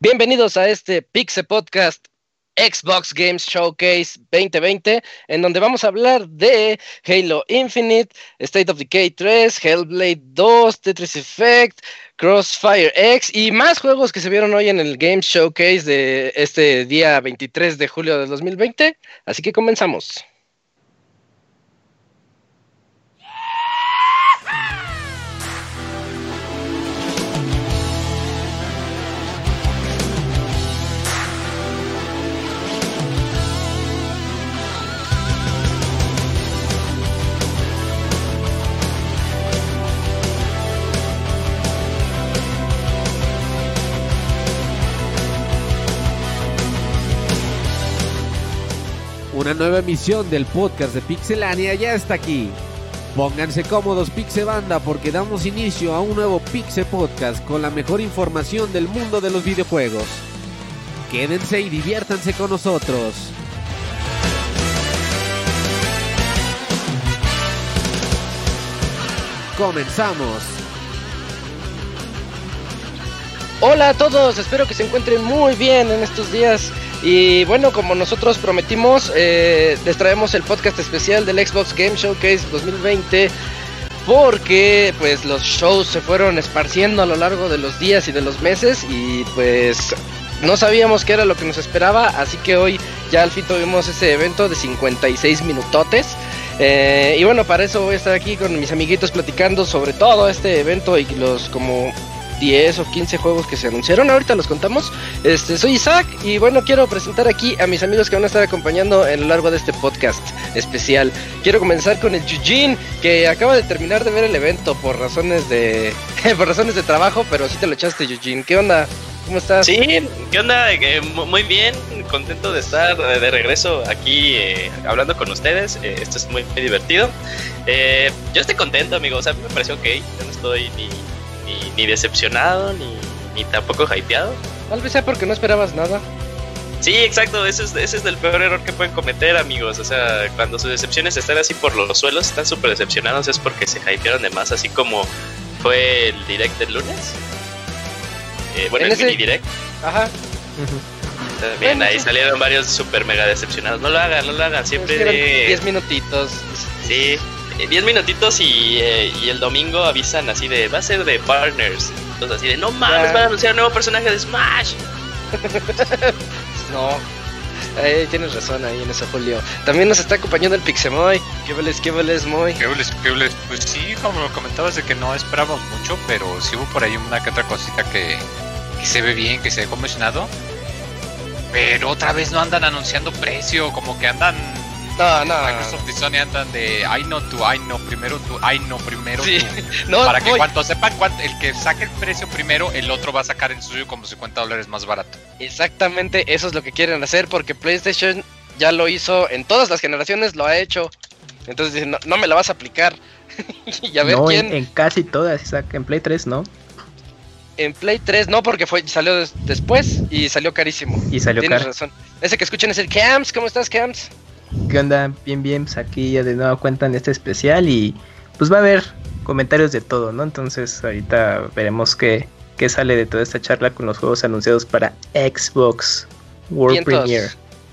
Bienvenidos a este Pixel Podcast Xbox Games Showcase 2020, en donde vamos a hablar de Halo Infinite, State of Decay 3, Hellblade 2, Tetris Effect, Crossfire X y más juegos que se vieron hoy en el Games Showcase de este día 23 de julio de 2020. Así que comenzamos. Una nueva emisión del podcast de Pixelania ya está aquí. Pónganse cómodos Pixebanda porque damos inicio a un nuevo Pixel Podcast con la mejor información del mundo de los videojuegos. Quédense y diviértanse con nosotros. Comenzamos. Hola a todos, espero que se encuentren muy bien en estos días. Y bueno, como nosotros prometimos, eh, les traemos el podcast especial del Xbox Game Showcase 2020 porque pues los shows se fueron esparciendo a lo largo de los días y de los meses y pues no sabíamos qué era lo que nos esperaba, así que hoy ya al fin tuvimos ese evento de 56 minutotes. Eh, y bueno, para eso voy a estar aquí con mis amiguitos platicando sobre todo este evento y los como 10 o 15 juegos que se anunciaron. Ahorita los contamos. Este, soy Isaac y bueno, quiero presentar aquí a mis amigos que van a estar acompañando a lo largo de este podcast especial. Quiero comenzar con el Eugene, que acaba de terminar de ver el evento por razones de por razones de trabajo, pero sí te lo echaste, Eugene. ¿Qué onda? ¿Cómo estás? Sí, ¿qué onda? Eh, muy bien, contento de estar de regreso aquí eh, hablando con ustedes. Eh, esto es muy, muy divertido. yo estoy contento, amigos. a mí me pareció ok. No estoy ni ni, decepcionado, ni, ni tampoco hypeado. Tal vez sea porque no esperabas nada. Sí, exacto, ese es, ese es el peor error que pueden cometer, amigos. O sea, cuando sus decepciones están así por los suelos, están súper decepcionados, es porque se hypearon de más, así como fue el direct del lunes. Eh, bueno, el mini direct. Ajá. También ahí salieron varios súper mega decepcionados. No lo hagan, no lo hagan, siempre. 10 minutitos. Sí, 10 eh, minutitos y, eh, y, el domingo avisan así de va a ser de partners. Entonces así de no mames, van a anunciar un nuevo personaje de Smash. no. tienes razón ahí en eso, Julio. También nos está acompañando el Pixemoy. ¿Qué veles, qué veles, Moy? ¿Qué veles, qué veles? Pues sí, como lo comentabas de que no esperábamos mucho, pero sí hubo por ahí una que otra cosita que, que se ve bien, que se ve comisionado. Pero otra vez no andan anunciando precio, como que andan no, no. Microsoft y Sony andan de I know tú, I know primero tú, I know primero sí. No, para que cuando sepan cuánto, el que saque el precio primero, el otro va a sacar el suyo como 50 dólares más barato. Exactamente, eso es lo que quieren hacer porque PlayStation ya lo hizo en todas las generaciones, lo ha hecho. Entonces dicen, no, no me la vas a aplicar. y a ver quién. En, en, casi todas, en Play 3, ¿no? En Play 3 no, porque fue salió después y salió carísimo. Y salió Tienes razón. Ese que escuchen es el Camps. ¿Cómo estás, Camps? ¿Qué onda? Bien, bien, pues aquí ya de nuevo cuentan este especial y pues va a haber comentarios de todo, ¿no? Entonces ahorita veremos qué, qué sale de toda esta charla con los juegos anunciados para Xbox World Premiere.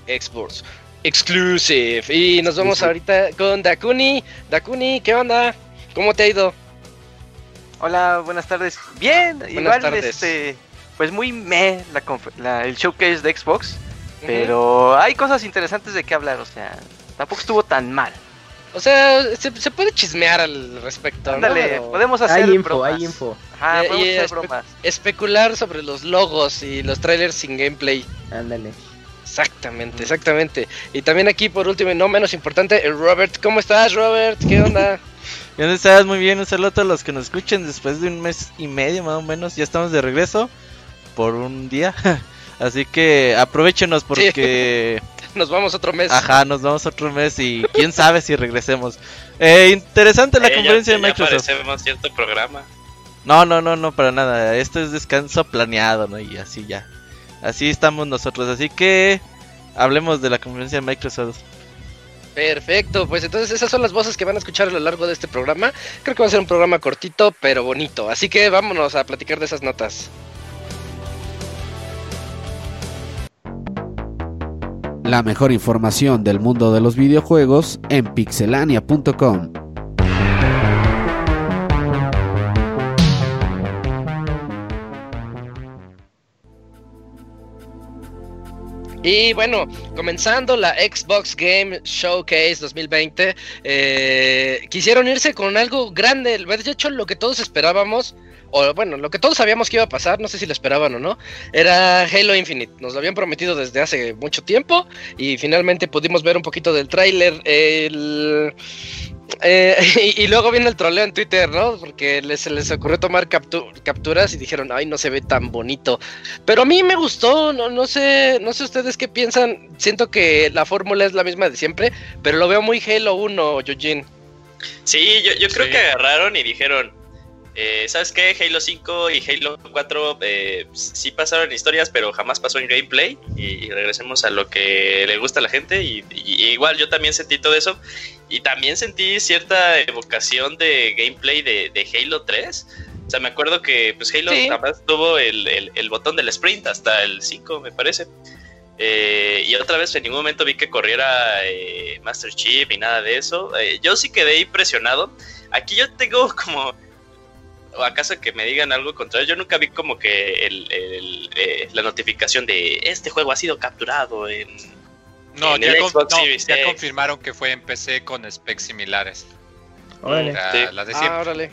Xbox Exclusive. Y nos vamos ahorita con Dakuni. Dakuni, ¿qué onda? ¿Cómo te ha ido? Hola, buenas tardes. Bien, igual este pues muy me la, el showcase de Xbox. Pero hay cosas interesantes de qué hablar, o sea, tampoco estuvo tan mal. O sea, se, puede chismear al respecto. Ándale, podemos hacer hay info, Hay info. Ajá, podemos hacer bromas. Especular sobre los logos y los trailers sin gameplay. Ándale. Exactamente, exactamente. Y también aquí, por último y no menos importante, el Robert. ¿Cómo estás, Robert? ¿Qué onda? ¿Dónde estás? Muy bien, un saludo a todos los que nos escuchen después de un mes y medio más o menos. Ya estamos de regreso por un día. Así que aprovechenos porque... nos vamos otro mes. Ajá, nos vamos otro mes y quién sabe si regresemos. Eh, interesante la eh, conferencia de Microsoft. Ya cierto programa. No, no, no, no, para nada. Esto es descanso planeado, ¿no? Y así ya. Así estamos nosotros. Así que hablemos de la conferencia de Microsoft. Perfecto, pues entonces esas son las voces que van a escuchar a lo largo de este programa. Creo que va a ser un programa cortito, pero bonito. Así que vámonos a platicar de esas notas. La mejor información del mundo de los videojuegos en pixelania.com. Y bueno, comenzando la Xbox Game Showcase 2020, eh, quisieron irse con algo grande, de hecho lo que todos esperábamos, o bueno, lo que todos sabíamos que iba a pasar, no sé si lo esperaban o no, era Halo Infinite. Nos lo habían prometido desde hace mucho tiempo y finalmente pudimos ver un poquito del tráiler. El eh, y, luego viene el troleo en Twitter, ¿no? Porque les, se les ocurrió tomar capturas y dijeron, ay, no se ve tan bonito. Pero a mí me gustó, no, no sé, no sé ustedes qué piensan. Siento que la fórmula es la misma de siempre, pero lo veo muy Halo 1, Eugene. Sí, yo, yo creo que agarraron y dijeron, eh, ¿Sabes qué? Halo 5 y Halo 4 eh, sí pasaron historias, pero jamás pasó en gameplay. Y, regresemos a lo que le gusta a la gente. Y, igual yo también sentí todo eso. Y también sentí cierta evocación de gameplay de, Halo 3. O sea, me acuerdo que pues Halo jamás tuvo el, botón del sprint hasta el 5, me parece. Eh, y otra vez en ningún momento vi que corriera Master Chief y nada de eso. yo sí quedé impresionado. Aquí yo tengo como o acaso que me digan algo contrario, yo nunca vi como que el, eh, la notificación de este juego ha sido capturado en, no, ya, ya confirmaron que fue en PC con specs similares. Órale. La, de ah, órale.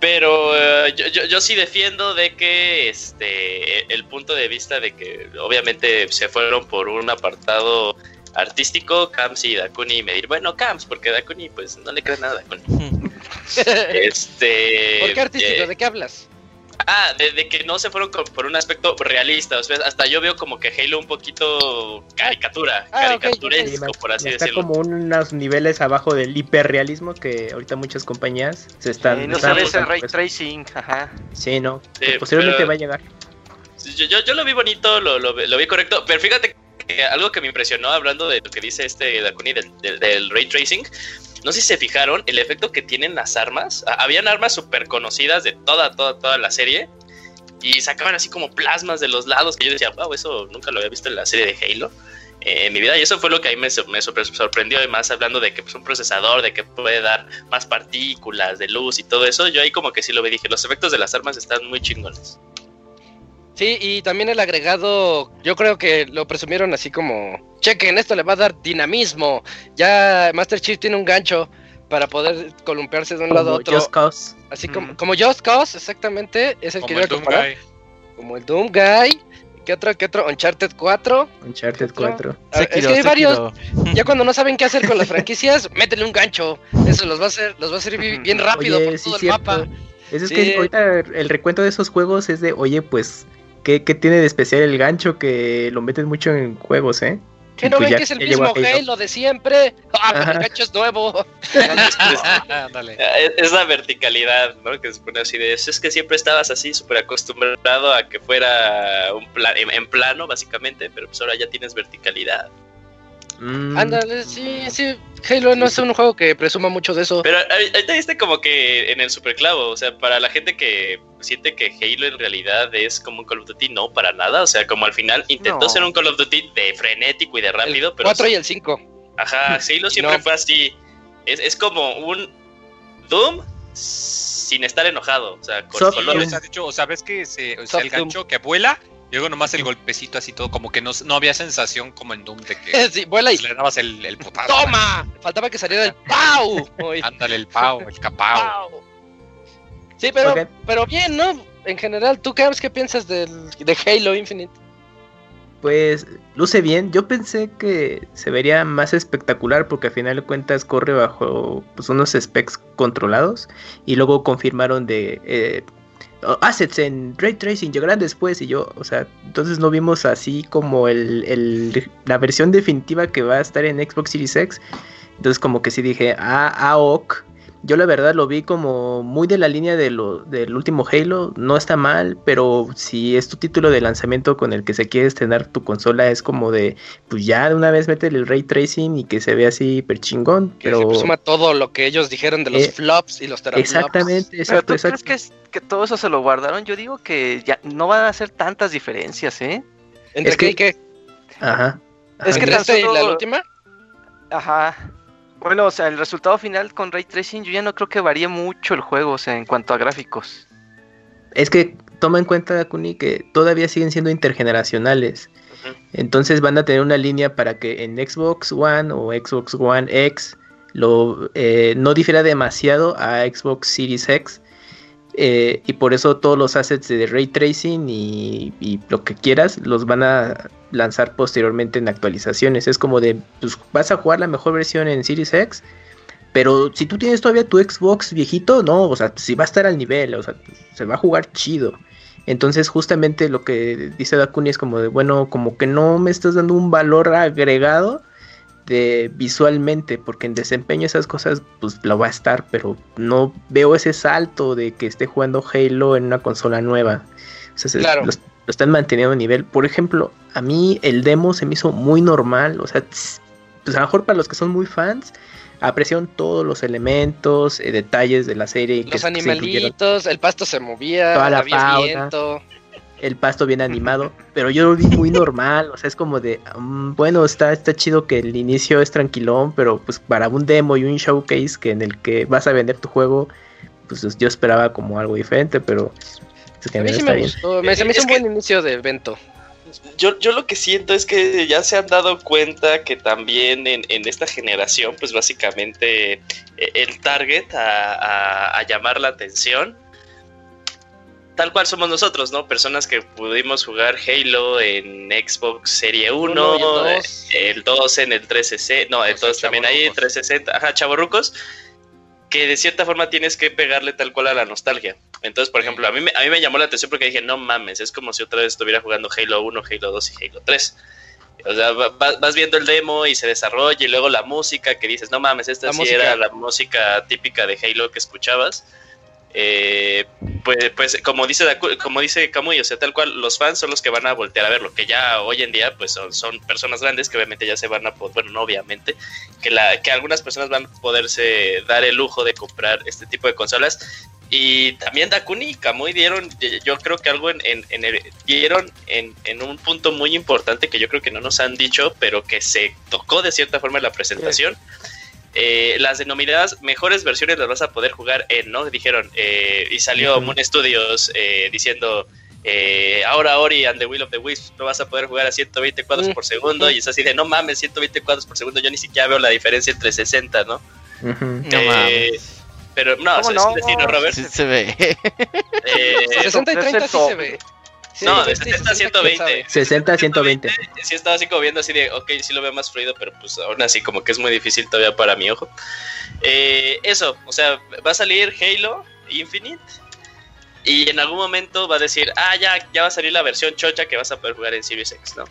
Pero eh, yo, yo, sí defiendo de que este el punto de vista de que obviamente se fueron por un apartado artístico, Camps y Dakuni me dirán, bueno, Camps, porque Dakuni pues no le cree nada a Dakuni. este, ¿Por qué artístico? Eh, ¿De qué hablas? Ah, de, que no se fueron por un aspecto realista. O sea, hasta yo veo como que Halo un poquito caricatura, ah, caricaturesco, por así está decirlo. como unos niveles abajo del hiperrealismo que ahorita muchas compañías se están. no sabes el ray tracing, ajá. Sí, no. posiblemente va a llegar. Yo, yo, yo, lo vi bonito, lo, lo, lo vi correcto, pero fíjate algo que me impresionó hablando de lo que dice este Dakuni del, ray tracing, no sé si se fijaron el efecto que tienen las armas. Habían armas súper conocidas de toda, toda, toda la serie. Y sacaban así como plasmas de los lados que yo decía, wow, eso nunca lo había visto en la serie de Halo. Eh, en mi vida y eso fue lo que a mí me, me sorprendió además hablando de que es pues, un procesador de que puede dar más partículas de luz y todo eso yo ahí como que sí lo vi dije los efectos de las armas están muy chingones Sí, y también el agregado, yo creo que lo presumieron así como, chequen, esto le va a dar dinamismo. Ya Master Chief tiene un gancho para poder columpiarse de un lado a otro. Just Cause. Así como, como Just Cause, exactamente, es el que yo comparar. Como el Doom Guy. ¿Qué otro? ¿Qué otro? Uncharted 4. Uncharted 4. es que hay varios. Ya cuando no saben qué hacer con las franquicias, métele un gancho. Eso los va a hacer, los va a hacer bien rápido por todo el mapa. Es, que ahorita el recuento de esos juegos es de, oye, pues ¿Qué, tiene de especial el gancho que lo meten mucho en juegos, eh? Que no pues ven que es el mismo Halo de siempre. Ah, el gancho es nuevo. es la verticalidad, ¿no? Que se pone así de Es que siempre estabas así, súper acostumbrado a que fuera un en, plano, básicamente, pero pues ahora ya tienes verticalidad. Mm. Ándale, sí, sí. Halo no es un juego que presuma mucho de eso. Pero ahorita viste como que en el superclavo, o sea, para la gente que siente que Halo en realidad es como un Call of Duty, no, para nada. O sea, como al final intentó ser un Call of Duty de frenético y de rápido, pero. 4 y el 5. Ajá, Halo siempre fue así. Es, es como un Doom sin estar enojado. O sea, con colores. o sea, ves que se, el gancho que vuela luego nomás el golpecito así todo, como que no, no había sensación como en Doom de que sí, vuela y le dabas el, el ¡Toma! Faltaba que saliera el ¡Pau! Ándale, el Pau, el Capau. Sí, pero, pero bien, ¿no? En general, ¿tú qué piensas del, de Halo Infinite? Pues luce bien. Yo pensé que se vería más espectacular porque al final de cuentas corre bajo pues, unos specs controlados y luego confirmaron de eh, assets en ray tracing llegarán después y yo, o sea, entonces no vimos así como el, la versión definitiva que va a estar en Xbox Series X. Entonces como que sí dije, ah, ah, ok. Yo la verdad lo vi como muy de la línea de lo, del último Halo. No está mal, pero si es tu título de lanzamiento con el que se quiere estrenar tu consola, es como de, pues ya de una vez métele el ray tracing y que se vea así hiper chingón. pero se suma todo lo que ellos dijeron de los eh, flops y los teraflops. Exactamente, exacto. ¿Tú crees que, que todo eso se lo guardaron? Yo digo que ya no van a hacer tantas diferencias, ¿eh? ¿Entre qué y qué? Ajá. Es que tan solo... la última? Ajá. Bueno, o sea, el resultado final con Ray Tracing yo ya no creo que varíe mucho el juego, o sea, en cuanto a gráficos. Es que toma en cuenta, Kuni, que todavía siguen siendo intergeneracionales. Entonces van a tener una línea para que en Xbox One o Xbox One X lo, eh, no difiera demasiado a Xbox Series X. Eh, y por eso todos los assets de ray tracing y, y, lo que quieras los van a lanzar posteriormente en actualizaciones. Es como de, pues vas a jugar la mejor versión en Series X, pero si tú tienes todavía tu Xbox viejito, no, o sea, si va a estar al nivel, o sea, se va a jugar chido. Entonces justamente lo que dice Dakuni es como de, bueno, como que no me estás dando un valor agregado de visualmente, porque en desempeño esas cosas pues lo va a estar, pero no veo ese salto de que esté jugando Halo en una consola nueva. O sea, claro lo están manteniendo a nivel. Por ejemplo, a mí el demo se me hizo muy normal. O sea, pues a lo mejor para los que son muy fans, apreciaron todos los elementos, eh, detalles de la serie. Los animalitos, el pasto se movía, toda la viento. El pasto bien animado, pero yo lo vi muy normal, o sea, es como de, mm, bueno, está, está chido que el inicio es tranquilón, pero pues para un demo y un showcase que en el que vas a vender tu juego, pues yo esperaba como algo diferente, pero a mí sí me gustó, me, se me hizo un buen inicio de evento. Yo, yo lo que siento es que ya se han dado cuenta que también en, esta generación, pues básicamente eh, el target a, llamar la atención, tal cual somos nosotros, ¿no? Personas que pudimos jugar Halo en Xbox Serie 1, el 2 en el 360, no, entonces también ahí 360, ajá, chavorrucos que de cierta forma tienes que pegarle tal cual a la nostalgia. Entonces, por ejemplo, a mí, a mí me llamó la atención porque dije, no mames, es como si otra vez estuviera jugando Halo 1, Halo 2 y Halo 3. O sea, vas, viendo el demo y se desarrolla y luego la música que dices, no mames, esta sí era la música típica de Halo que escuchabas. Eh, pues, pues como dice como dice Camuy, o sea, tal cual, los fans son los que van a voltear a verlo, que ya hoy en día pues son, personas grandes que obviamente ya se van a poder, bueno, no obviamente, que, la, que algunas personas van a poderse dar el lujo de comprar este tipo de consolas. Y también Dakuni y Kamui dieron, yo creo que algo en, en, dieron en, en, un punto muy importante que yo creo que no nos han dicho, pero que se tocó de cierta forma en la presentación. Eh, las denominadas mejores versiones las vas a poder jugar en, ¿no? Dijeron, eh, y salió Moon Studios eh, diciendo, ahora Ori and the Will of the Wisps no vas a poder jugar a 120 cuadros por segundo, y es así de, no mames, 120 cuadros por segundo, yo ni siquiera veo la diferencia entre 60, ¿no? No mames. Pero no, no? Robert. Sí se ve. 60 y 30 sí se ve no, de 60 a 120. 60 a 120. Sí, estaba así como viendo así de, ok, sí lo veo más fluido, pero pues aún así como que es muy difícil todavía para mi ojo. Eh, eso, o sea, va a salir Halo Infinite y en algún momento va a decir, ah, ya, ya va a salir la versión chocha que vas a poder jugar en Series X, ¿no?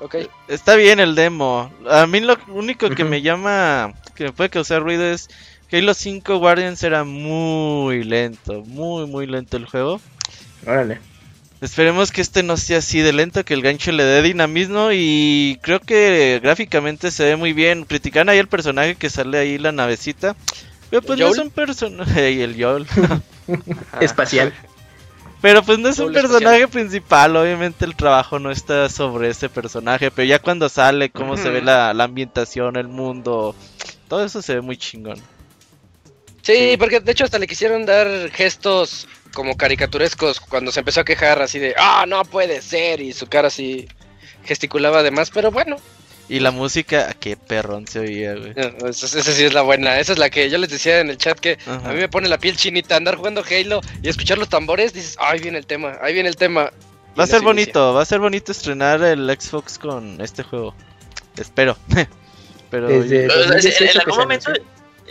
Okay. Está bien el demo. A mí lo único que me llama, que me puede causar ruido es Halo 5 Guardians era muy lento, muy, muy lento el juego. Órale. Esperemos que este no sea así de lento, que el gancho le dé dinamismo y creo que gráficamente se ve muy bien. Critican ahí el personaje que sale ahí la navecita. Pero pues no es un personaje. Y el Yol. Espacial. Pero pues no es un personaje principal, obviamente el trabajo no está sobre ese personaje, pero ya cuando sale, cómo se ve la, la, ambientación, el mundo, todo eso se ve muy chingón. Sí, porque de hecho hasta le quisieron dar gestos como caricaturescos cuando se empezó a quejar así de, ah, no puede ser, y su cara así gesticulaba además, pero bueno. Y la música, qué perrón se oía, güey. Esa, sí es la buena, esa es la que yo les decía en el chat que a mí me pone la piel chinita andar jugando Halo y escuchar los tambores, dices, ahí viene el tema, ahí viene el tema. Va a ser bonito, va a ser bonito estrenar el Xbox con este juego. Espero. pero en, algún momento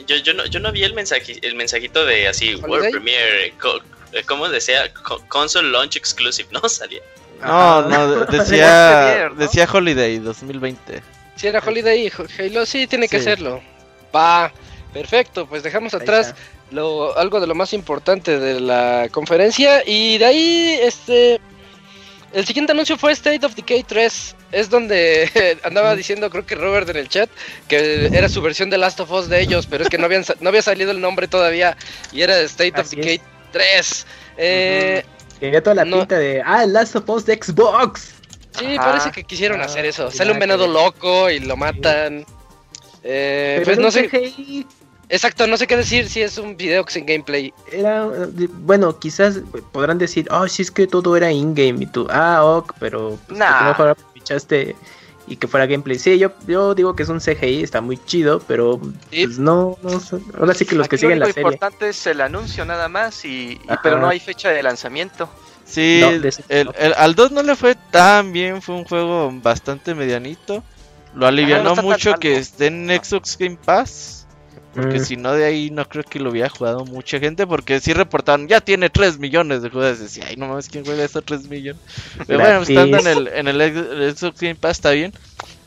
yo, yo, no, yo no vi el, mensaje, el mensajito de así, World Premiere, eh, ¿cómo decía? Console Launch Exclusive, ¿no? Salía. No, no, decía, decía Holiday 2020. Si era Holiday, Halo sí tiene que serlo. Va. Perfecto, pues dejamos atrás lo, algo de lo más importante de la conferencia y de ahí este el siguiente anuncio fue State of Decay 3. Es donde andaba diciendo, creo que Robert en el chat, que era su versión de Last of Us de ellos, pero es que no, habían, no había salido el nombre todavía y era State of Decay 3. Eh, toda la pinta de, ah, Last of Us de Xbox. Sí, parece que quisieron ah, hacer eso. Sale un venado loco y lo matan. Eh, pues no sé. Exacto, no sé qué decir si es un video sin gameplay. Era, bueno, quizás podrán decir, oh, si es que todo era in-game y tú, ah, ok, pero pues, mejor fichaste y que fuera gameplay. Sí, yo, yo digo que es un CGI, está muy chido, pero pues no, no ahora sí que los que siguen la serie. Lo importante es el anuncio nada más, y, pero no hay fecha de lanzamiento. Sí, el, al 2 no le fue tan bien, fue un juego bastante medianito. Lo alivianó mucho que esté en Xbox Game Pass. Porque mm. si no, de ahí no creo que lo hubiera jugado mucha gente. Porque si reportaron, ya tiene 3 millones de jugadores. Decía, ay, no mames, ¿quién juega esos 3 millones? Pero bueno, estando en el, en el Xbox Game Pass está bien.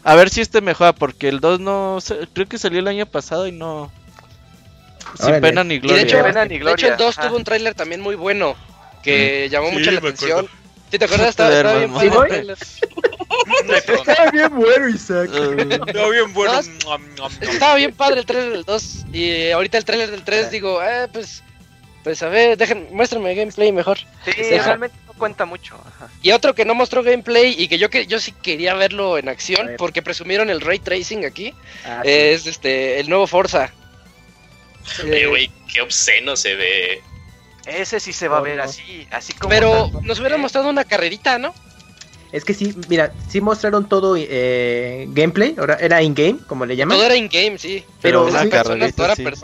A ver si este mejora, porque el 2 no. Creo que salió el año pasado y no. Sin pena ni gloria. de, hecho, el 2 tuvo un tráiler también muy bueno. Que mm. llamó mucho la atención. ¿Sí te acuerdas? Estaba, bien Estaba bien bueno, Isaac. Estaba bien bueno. estaba bien padre el trailer del 2. Y ahorita el trailer del 3 digo, eh, pues. Pues a ver, dejen, muéstrame gameplay mejor. Sí, realmente no cuenta mucho. Y otro que no mostró gameplay y que yo que yo sí quería verlo en acción porque presumieron el ray tracing aquí ah, es este el nuevo Forza. Eh, güey, qué obsceno se ve. Ese sí se va a ver así, así como. Pero nos hubieran mostrado una carrerita, ¿no? Es que sí, mira, sí mostraron todo eh, gameplay, ahora era in-game, como le llaman. Todo era in-game, sí. Pero, personas,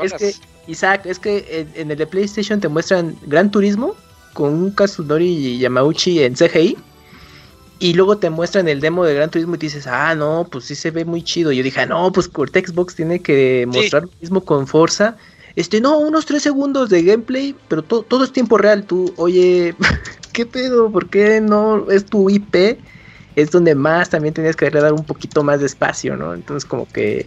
Es que, Isaac, es que en, el de PlayStation te muestran Gran Turismo con un Kazunori Yamauchi en CGI. Y luego te muestran el demo de Gran Turismo y dices, ah, no, pues sí se ve muy chido. Y yo dije, ah, no, pues Cortex Xbox tiene que mostrar lo mismo con Forza. Este, no, unos tres segundos de gameplay, pero todo es tiempo real. Tú, oye, ¿qué pedo? ¿Por qué no es tu IP? Es donde más también tenías que dar un poquito más de espacio, ¿no? Entonces como que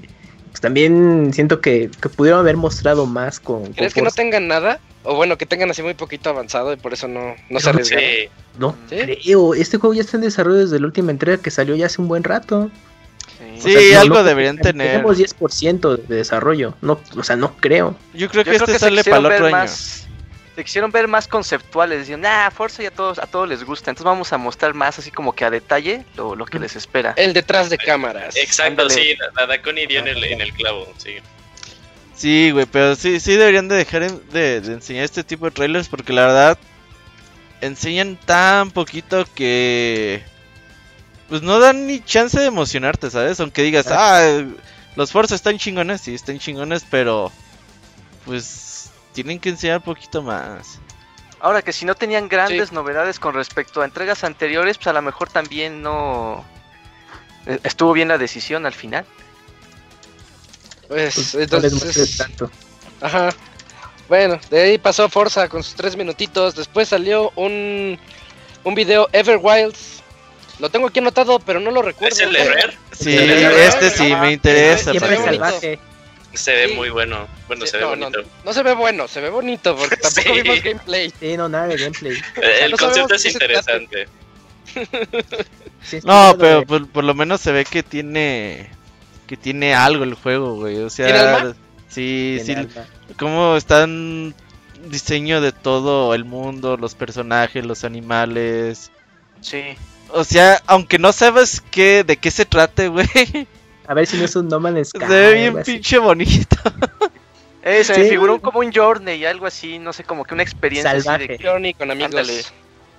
pues también siento que, pudieron haber mostrado más con... ¿Crees que no tengan nada? O bueno, que tengan así muy poquito avanzado y por eso no, no se arriesgaron. No creo, este juego ya está en desarrollo desde la última entrega que salió ya hace un buen rato. Sí, algo deberían tener. Tenemos 10% de desarrollo, no, o sea, no creo. Yo creo que este sale para el otro año se quisieron ver más conceptuales, decían, nah, Forza ya a todos, a todos les gusta, entonces vamos a mostrar más así como que a detalle lo, lo que les espera. El detrás de cámaras. Exacto, sí, la, Daconi dio en el, en el clavo, sí. Sí, güey, pero sí, sí deberían de dejar de, enseñar este tipo de trailers porque la verdad enseñan tan poquito que pues no dan ni chance de emocionarte, ¿sabes? Aunque digas, ah, los Forza están chingones, sí, están chingones, pero pues tienen que enseñar un poquito más. Ahora que si no tenían grandes novedades con respecto a entregas anteriores, pues a lo mejor también no eh, estuvo bien la decisión al final. Pues, pues entonces tanto. Ajá. Bueno, de ahí pasó Forza con sus tres minutitos. Después salió un un video Everwilds. Lo tengo aquí anotado, pero no lo recuerdo. ¿Es el de Sí, este sí me interesa. Se ve muy bueno. Bueno, se ve bonito. No, se ve bueno, se ve bonito porque tampoco vimos gameplay. Sí, no, nada de gameplay. El concepto es interesante. no, pero por, lo menos se ve que tiene que tiene algo el juego, güey. O sea, sí, sí. Cómo están diseño de todo el mundo, los personajes, los animales. Sí. O sea, aunque no sabes qué de qué se trate, güey. A ver si no es un No Man's Sky. Se ve bien pinche bonito. Eh, se me figuró como un Journey y algo así, no sé, como que una experiencia Salvaje. Así de Journey con amigos. Ándale.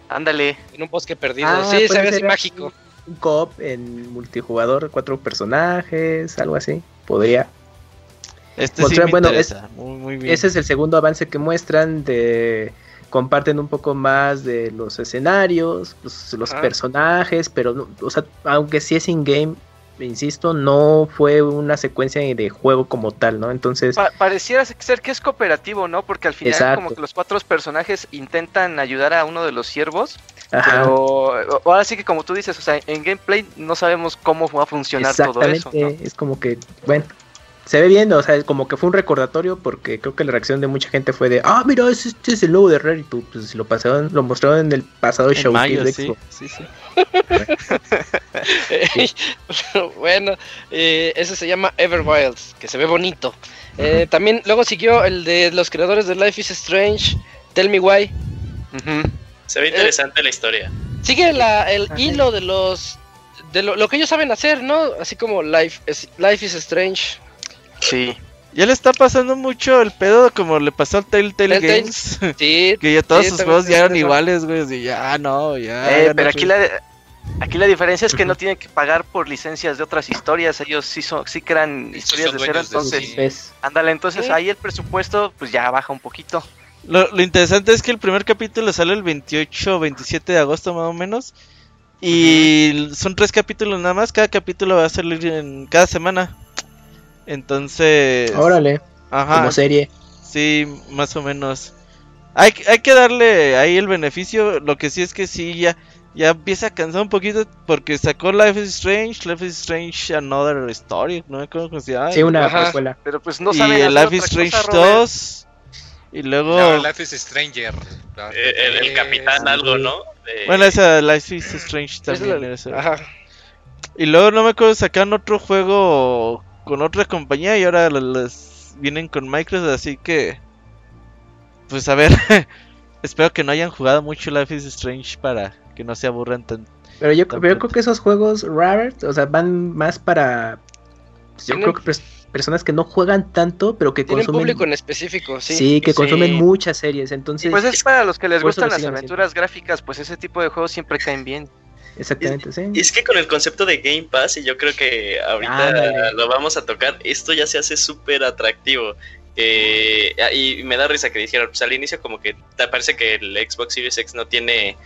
Ándale. En un bosque perdido. Ah, sí, se ve así mágico. Un co-op en multijugador, cuatro personajes, algo así. Podría. Este sí me bueno, interesa. muy, muy bien. ese es el segundo avance que muestran de comparten un poco más de los escenarios, los, ah. personajes, pero o sea, aunque sí es in game, insisto, no fue una secuencia de juego como tal, ¿no? Entonces... pareciera ser que es cooperativo, ¿no? Porque al final como que los cuatro personajes intentan ayudar a uno de los siervos. Pero ahora sí que como tú dices, o sea, en gameplay no sabemos cómo va a funcionar todo eso. Es como que, bueno. Se ve bien, o sea, como que fue un recordatorio porque creo que la reacción de mucha gente fue de, ah, mira, este, es el nuevo de Rare y tú, pues lo pasaron, lo mostraron en el pasado show de sí, sí, sí. bueno, eh, ese se llama Everwilds, que se ve bonito. Eh, también luego siguió el de los creadores de Life is Strange, Tell Me Why. Se ve interesante la historia. Sigue la, el hilo de los de lo, que ellos saben hacer, ¿no? Así como Life is, Life is Strange. Sí. Ya le está pasando mucho el pedo como le pasó al Telltale Games. Sí, que ya todos sus juegos ya eran iguales, güey. Y ya no, ya. Eh, pero aquí la, aquí la diferencia es que no tienen que pagar por licencias de otras historias. Ellos sí son, sí crean historias de cero, entonces. Ándale, entonces ahí el presupuesto pues ya baja un poquito. Lo, lo, interesante es que el primer capítulo sale el 28 o 27 de agosto más o menos. Y son tres capítulos nada más. Cada capítulo va a salir en cada semana. Entonces. Órale. Ajá. Como serie. Sí, más o menos. Hay, hay que darle ahí el beneficio. Lo que sí es que sí, ya, ya empieza a cansar un poquito. Porque sacó Life is Strange, Life is Strange Another Story. No me acuerdo cómo se llama. Sí, una escuela. Pero pues no Y Life is Strange 2. Y luego. Life is Stranger. Eh, el, capitán, algo, ¿no? Bueno, esa Life is Strange también. Ajá. Y luego no me acuerdo, sacaron otro juego con otra compañía y ahora les vienen con Microsoft, así que pues a ver, espero que no hayan jugado mucho Life is Strange para que no se aburran tanto. Pero yo, creo que esos juegos rares, o sea, van más para pues, yo creo que personas que no juegan tanto, pero que Tienen consumen público en específico, sí. Sí, que consumen muchas series, entonces Pues es para los que les gustan las aventuras gráficas, pues ese tipo de juegos siempre caen bien. Exactamente, sí. Y es que con el concepto de Game Pass, y yo creo que ahorita lo vamos a tocar, esto ya se hace súper atractivo. Eh, y me da risa que dijeron, pues al inicio como que te parece que el Xbox Series X no tiene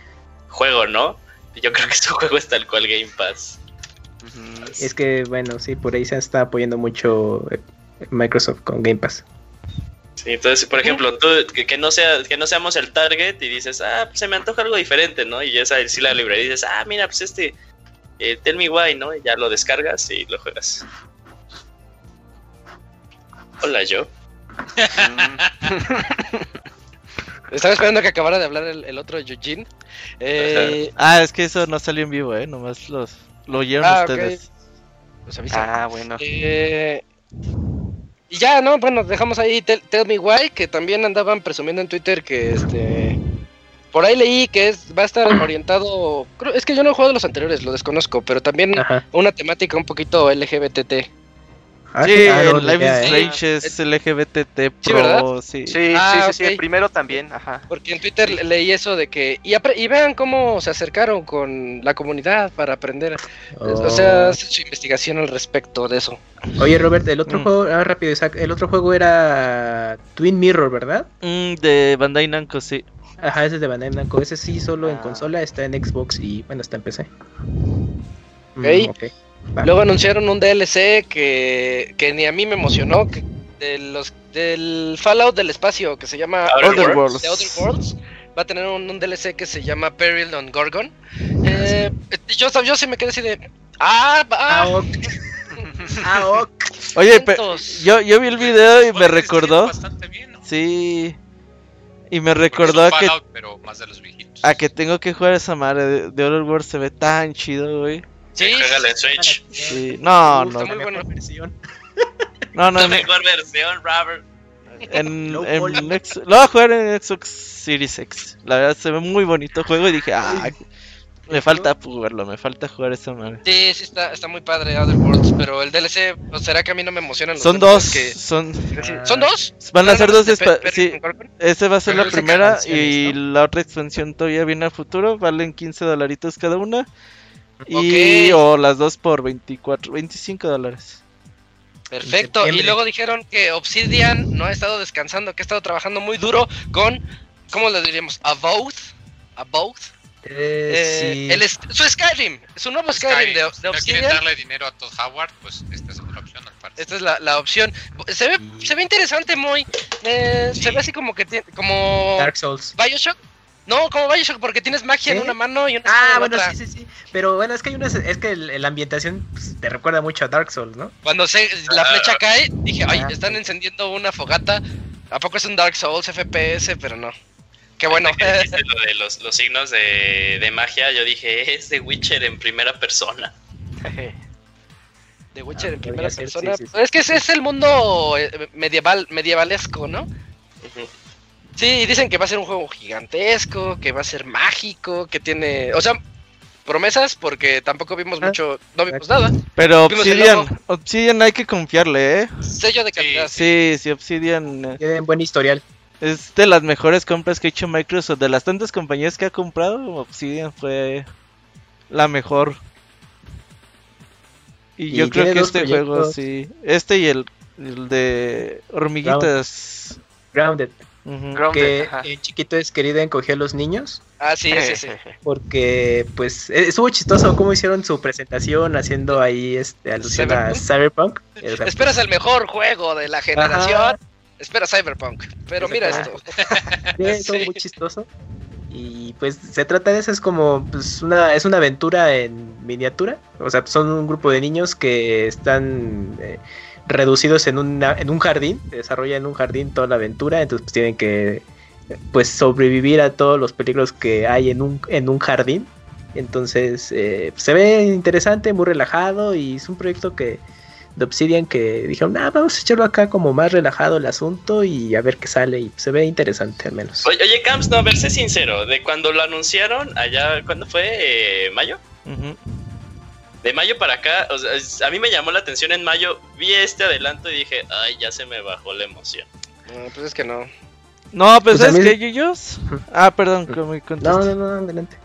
juego, ¿no? Yo creo que su juego es tal cual Game Pass. Es que, bueno, sí, por ahí se está apoyando mucho eh, Microsoft con Game Pass. Sí, entonces, por ejemplo, tú, que, no sea, que no seamos el target y dices, ah, pues se me antoja algo diferente, ¿no? Y ya sabes, si la librería y dices, ah, mira, pues este, eh, Tell Me Why, ¿no? Y ya lo descargas y lo juegas. Hola, yo. Estaba esperando que acabara de hablar el, otro Eugene. Eh, ah, es que eso no salió en vivo, ¿eh? Nomás los, lo oyeron ah, ustedes. ah, bueno. Eh, y ya, ¿no? Bueno, dejamos ahí Tell, Me Why, que también andaban presumiendo en Twitter que este... Por ahí leí que es, va a estar orientado... Es que yo no he jugado los anteriores, lo desconozco, pero también una temática un poquito LGBT. Ah, sí, el Life is Strange es LGBTT Pro, sí. Sí, ah, sí, sí, el primero también, ajá. Porque en Twitter leí eso de que... Y, y vean cómo se acercaron con la comunidad para aprender. O sea, oh. hacer su investigación al respecto de eso. Oye, Robert, el otro mm. juego... Ah, rápido, Isaac. El otro juego era Twin Mirror, ¿verdad? Mm, de Bandai Namco, sí. Ajá, ese es de Bandai Namco. Ese sí, solo en consola, está en Xbox y, bueno, está en PC. Mm, ok. Luego anunciaron un DLC que, que ni a mí me emocionó, que de los, del Fallout del espacio, que se llama Other, Worlds. Worlds. Va a tener un, DLC que se llama Peril on Gorgon. Eh, yo, yo sí me quedé así de... Ah, ah, ah Oye, yo, yo vi el video y me recordó. Sí. Y me recordó a que. Pero más de los viejitos. A que tengo que jugar esa madre de, de Other Worlds. Se ve tan chido, güey. Sí, en Switch. Sí. No, no. Muy buena versión. No, no. La mejor versión, Robert. En, en lo voy a jugar en Xbox Series X. La verdad se ve muy bonito el juego y dije, ah, me falta jugarlo, me falta jugar esa madre. Sí, sí está, está muy padre Other Worlds, pero el DLC, ¿o será que a mí no me emocionan los Son dos, que... son... ¿Son dos? Van a ser dos, sí, ese va a ser la primera y la otra expansión todavía viene a futuro, valen 15 dolaritos cada una. Y o las dos por 24, 25 dólares. Perfecto. Y luego dijeron que Obsidian no ha estado descansando, que ha estado trabajando muy duro con, ¿cómo le diríamos? A both. A both. Eh, eh, el, su Skyrim, su nuevo Skyrim, de, de, Obsidian. darle dinero a Todd Howard, pues esta es una opción Esta es la, la opción. Se ve, se ve interesante, muy. Eh, se ve así como que tiene, como Dark Souls. Bioshock. No, como Bioshock, porque tienes magia en una mano y una Ah, bueno, sí, sí, sí. Pero bueno, es que hay una, es que la ambientación pues, te recuerda mucho a Dark Souls, ¿no? Cuando se, la flecha cae, dije, ay, están encendiendo una fogata. ¿A poco es un Dark Souls FPS? Pero no. Qué bueno. Que lo de los, los signos de, de, magia, yo dije, es The Witcher en primera persona. The Witcher en ah, primera persona. Es que ese es el mundo eh, medieval, medievalesco, ¿no? Sí, dicen que va a ser un juego gigantesco, que va a ser mágico, que tiene, o sea, promesas porque tampoco vimos ah, mucho, no vimos nada. Pero Obsidian, Obsidian hay que confiarle, ¿eh? Sello de calidad. Sí, sí, Obsidian. Eh, Tiene buen historial. Es de las mejores compras que ha hecho Microsoft. De las tantas compañías que ha comprado, Obsidian fue la mejor. Y, yo creo que este juego, sí. Este y el, el de hormiguitas. Grounded que el chiquito es querido encoger a los niños. Ah, sí, sí, sí. Porque, pues, e, estuvo chistoso cómo hicieron su presentación haciendo ahí este, alusión a Cyberpunk. Esperas el mejor juego de la generación. Espera Cyberpunk. Pero mira esto. Sí, muy chistoso. Y pues se trata de eso, es como pues, una, es una aventura en miniatura. O sea, son un grupo de niños que están eh, reducidos en, una, en un jardín, se desarrolla en un jardín toda la aventura, entonces pues, tienen que pues sobrevivir a todos los peligros que hay en un, en un jardín. Entonces eh, se ve interesante, muy relajado y es un proyecto que de Obsidian que dijeron, ah, vamos a echarlo acá como más relajado el asunto y a ver qué sale y se ve interesante al menos. Oye, oye Camps, no, a ver, sé sincero, de cuando lo anunciaron allá, ¿cuándo fue? Eh, ¿Mayo? De mayo para acá, o sea, a mí me llamó la atención en mayo, vi este adelanto y dije, ay, ya se me bajó la emoción. No, pues es que no. No, pues, es que ellos. Ah, perdón, que me No, no, no, adelante.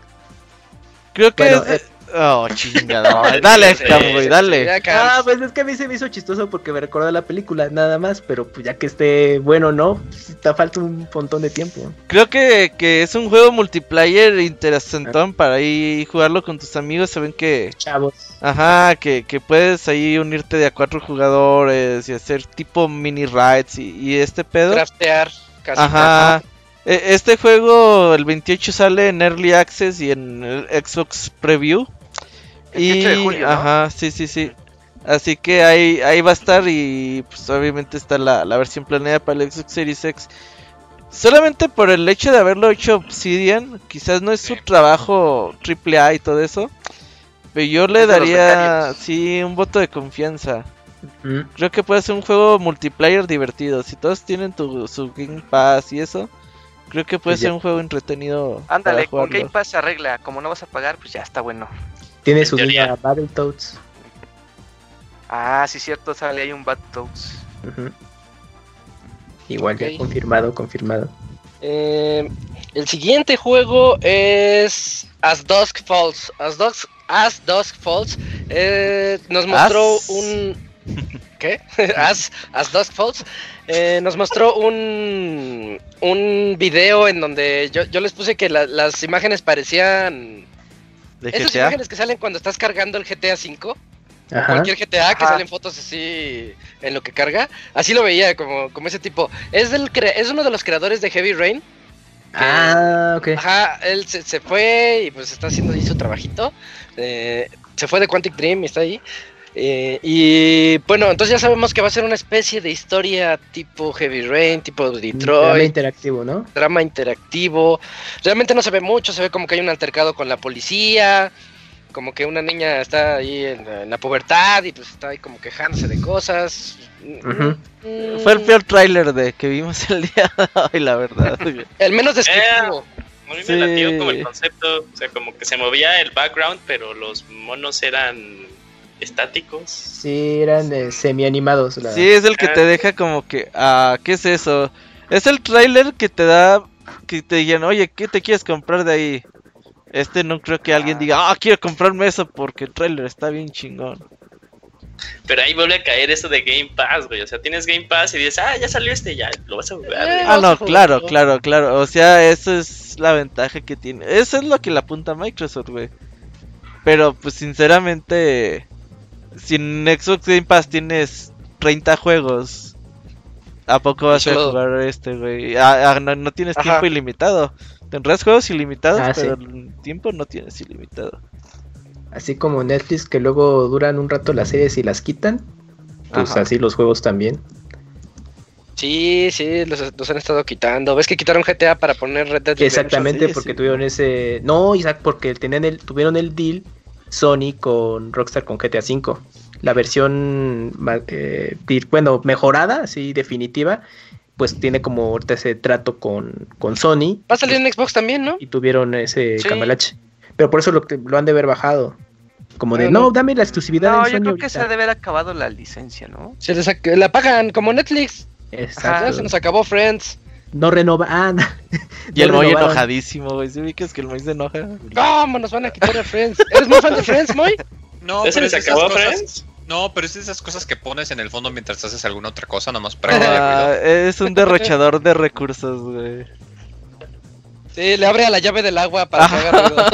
Creo que es, Oh, chingada. dale, Camboy, dale. Ah, pues es que a mí se me hizo chistoso porque me recordó la película, nada más. Pero pues ya que esté bueno, ¿no? Está falta un montón de tiempo. Creo que, que es un juego multiplayer interesantón para ahí jugarlo con tus amigos. Saben que. Chavos. Ajá, que, que puedes ahí unirte de a cuatro jugadores y hacer tipo mini rides y, y este pedo. Craftear. Casi Ajá. E, este juego el 28 sale en Early Access y en Xbox Preview y, ajá, sí, sí, sí. Así que ahí, ahí va a estar y pues obviamente está la, versión planeada para el Xbox Series X. Solamente por el hecho de haberlo hecho Obsidian, quizás no es su trabajo triple A y todo eso. Pero yo le daría, sí, un voto de confianza. Creo que puede ser un juego multiplayer divertido. Si todos tienen tu, su Game Pass y eso, creo que puede ser un juego entretenido. Ándale, con Game Pass se arregla. Como no vas a pagar, pues ya está bueno. Tiene su guía Battletoads. Ah, sí, cierto, sale ahí un Battletoads. Igual ya confirmado, confirmado. Eh, el siguiente juego es As Dusk Falls. As Dusk, As Dusk Falls eh, nos mostró un. ¿Qué? As, As Dusk Falls. Eh, nos mostró un, un video en donde yo, yo les puse que las imágenes parecían esas imágenes que salen cuando estás cargando el GTA V. Cualquier GTA que salen fotos así en lo que carga. Así lo veía como, como ese tipo. Es, del es uno de los creadores de Heavy Rain. ah, ok. Ajá, él se, fue y pues está haciendo ahí su trabajito. Eh, se fue de Quantic Dream y está ahí. Eh, y bueno, entonces ya sabemos que va a ser una especie de historia tipo Heavy Rain, tipo Detroit. Drama interactivo, ¿no? Drama interactivo. Realmente no se ve mucho, se ve como que hay un altercado con la policía, como que una niña está ahí en, la pubertad y pues está ahí como quejándose de cosas. Mm. Fue el peor tráiler de que vimos el día de hoy, la verdad. el menos descriptivo. muy me como el concepto, o sea, como que se movía el background, pero los monos eran estáticos. Sí, eran de semi-animados. Sí, es el que te ah. deja como que, ah, ¿qué es eso? Es el trailer que te da, que te digan, oye, ¿qué te quieres comprar de ahí? Este no creo que alguien diga, ah, quiero comprarme eso porque el trailer está bien chingón. Pero ahí vuelve a caer eso de Game Pass, güey. O sea, tienes Game Pass y dices, ah, ya salió este, ya lo vas a jugar. ah, no, claro, claro, claro. O sea, eso es la ventaja que tiene. Eso es lo que le apunta Microsoft, güey. Pero, pues, sinceramente, si en Xbox Game Pass tienes 30 juegos, ¿a poco vas a jugar este, güey? Ah, ah, no, tienes tiempo ilimitado. Tendrás juegos ilimitados, ah, pero el tiempo no tienes ilimitado. Así como Netflix que luego duran un rato las series y las quitan, pues así los juegos también. Sí, sí, los, han estado quitando. ¿Ves que quitaron GTA para poner Red Dead Exactamente, porque tuvieron ese... No, Isaac, porque tenían el, tuvieron el deal Sony con Rockstar con GTA V. La versión, eh, bueno, mejorada, así definitiva, pues tiene como ahorita ese trato con, con Sony. Va a salir en Xbox también, ¿no? Y tuvieron ese cambalache. Pero por eso lo, lo han de haber bajado. Como de, no, dame la exclusividad. No, yo creo que se ha de haber acabado la licencia, ¿no? Se les la pagan como Netflix. Exacto. se nos acabó Friends. No renova. Ah, y el Moy enojadísimo, güey. ¿Sí que es que el Moy se enoja? ¿Cómo nos van a quitar a Friends? ¿Eres muy fan de Friends, Moy? No, pero se acabó Friends? No, pero es esas cosas que pones en el fondo mientras haces alguna otra cosa, nomás para que ah, Es un derrochador de recursos, güey. Sí, le abre a la llave del agua para que haga ruido.